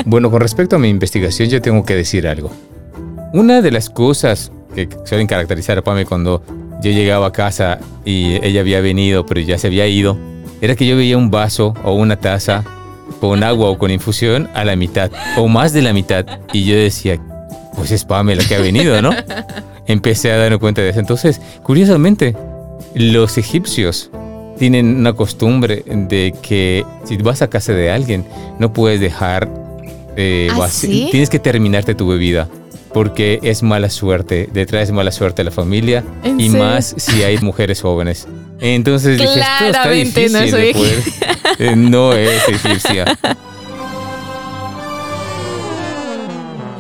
Bueno, con respecto a mi investigación, yo tengo que decir algo. Una de las cosas que suelen caracterizar a Pame cuando yo llegaba a casa y ella había venido, pero ya se había ido, era que yo veía un vaso o una taza con agua o con infusión a la mitad, o más de la mitad, y yo decía, pues es Pame la que ha venido, ¿no? Empecé a darme cuenta de eso. Entonces, curiosamente, los egipcios tienen una costumbre de que si vas a casa de alguien, no puedes dejar eh, ¿Ah, sí? Tienes que terminarte tu bebida. Porque es mala suerte, detrás mala suerte a la familia ¿En y serio? más si hay mujeres jóvenes. Entonces dije, esto está difícil no de soy poder- Eh, no es egipcia.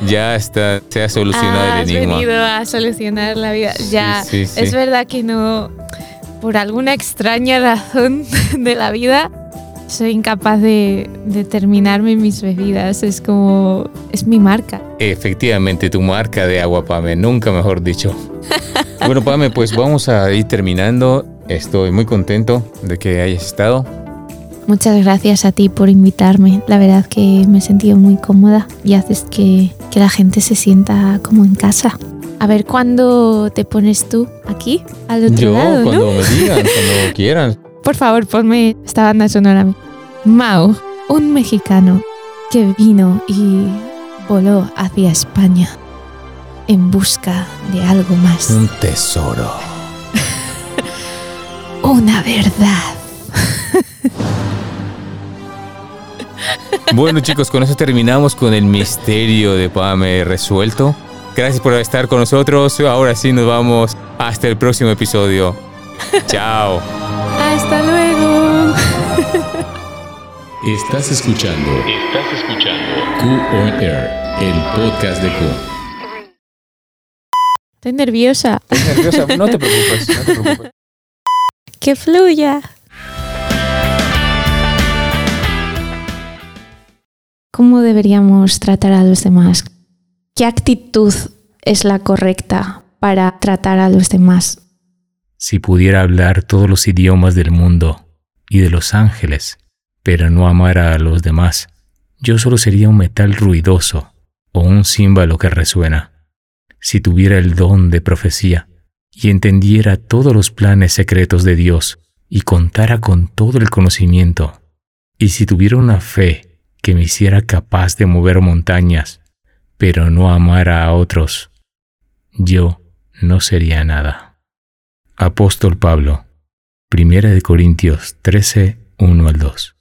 Ya está, se ha solucionado Ah, el has enigma. venido a solucionar la vida. Ya, sí, sí. es verdad que no, por alguna extraña razón de la vida, soy incapaz de, de terminarme mis bebidas. Es como, es mi marca. Efectivamente, tu marca de agua, Pame, nunca mejor dicho. bueno, Pame, pues vamos a ir terminando. Estoy muy contento de que hayas estado. Muchas gracias a ti por invitarme. La verdad que me he sentido muy cómoda y haces que, que la gente se sienta como en casa. A ver cuándo te pones tú aquí, al otro Yo, lado, ¿no? cuando me digan, cuando quieran. Por favor, ponme esta banda sonora. Mao, un mexicano que vino y voló hacia España en busca de algo más. Un tesoro. Una verdad. Bueno chicos, con eso terminamos con el misterio de Pame resuelto. Gracias por estar con nosotros. Ahora sí nos vamos hasta el próximo episodio. Chao. Hasta luego. Estás escuchando. Estás escuchando. Q on Air, el podcast de Q. Estoy nerviosa. ¿Estás nerviosa? No te preocupes, no te preocupes. Que fluya. ¿Cómo deberíamos tratar a los demás? ¿Qué actitud es la correcta para tratar a los demás? Si pudiera hablar todos los idiomas del mundo y de los ángeles, pero no amara a los demás, yo solo sería un metal ruidoso o un címbalo que resuena. Si tuviera el don de profecía y entendiera todos los planes secretos de Dios y contara con todo el conocimiento, y si tuviera una fe que me hiciera capaz de mover montañas, pero no amara a otros, yo no sería nada. Apóstol Pablo, 1 de Corintios 13, 1 al 2.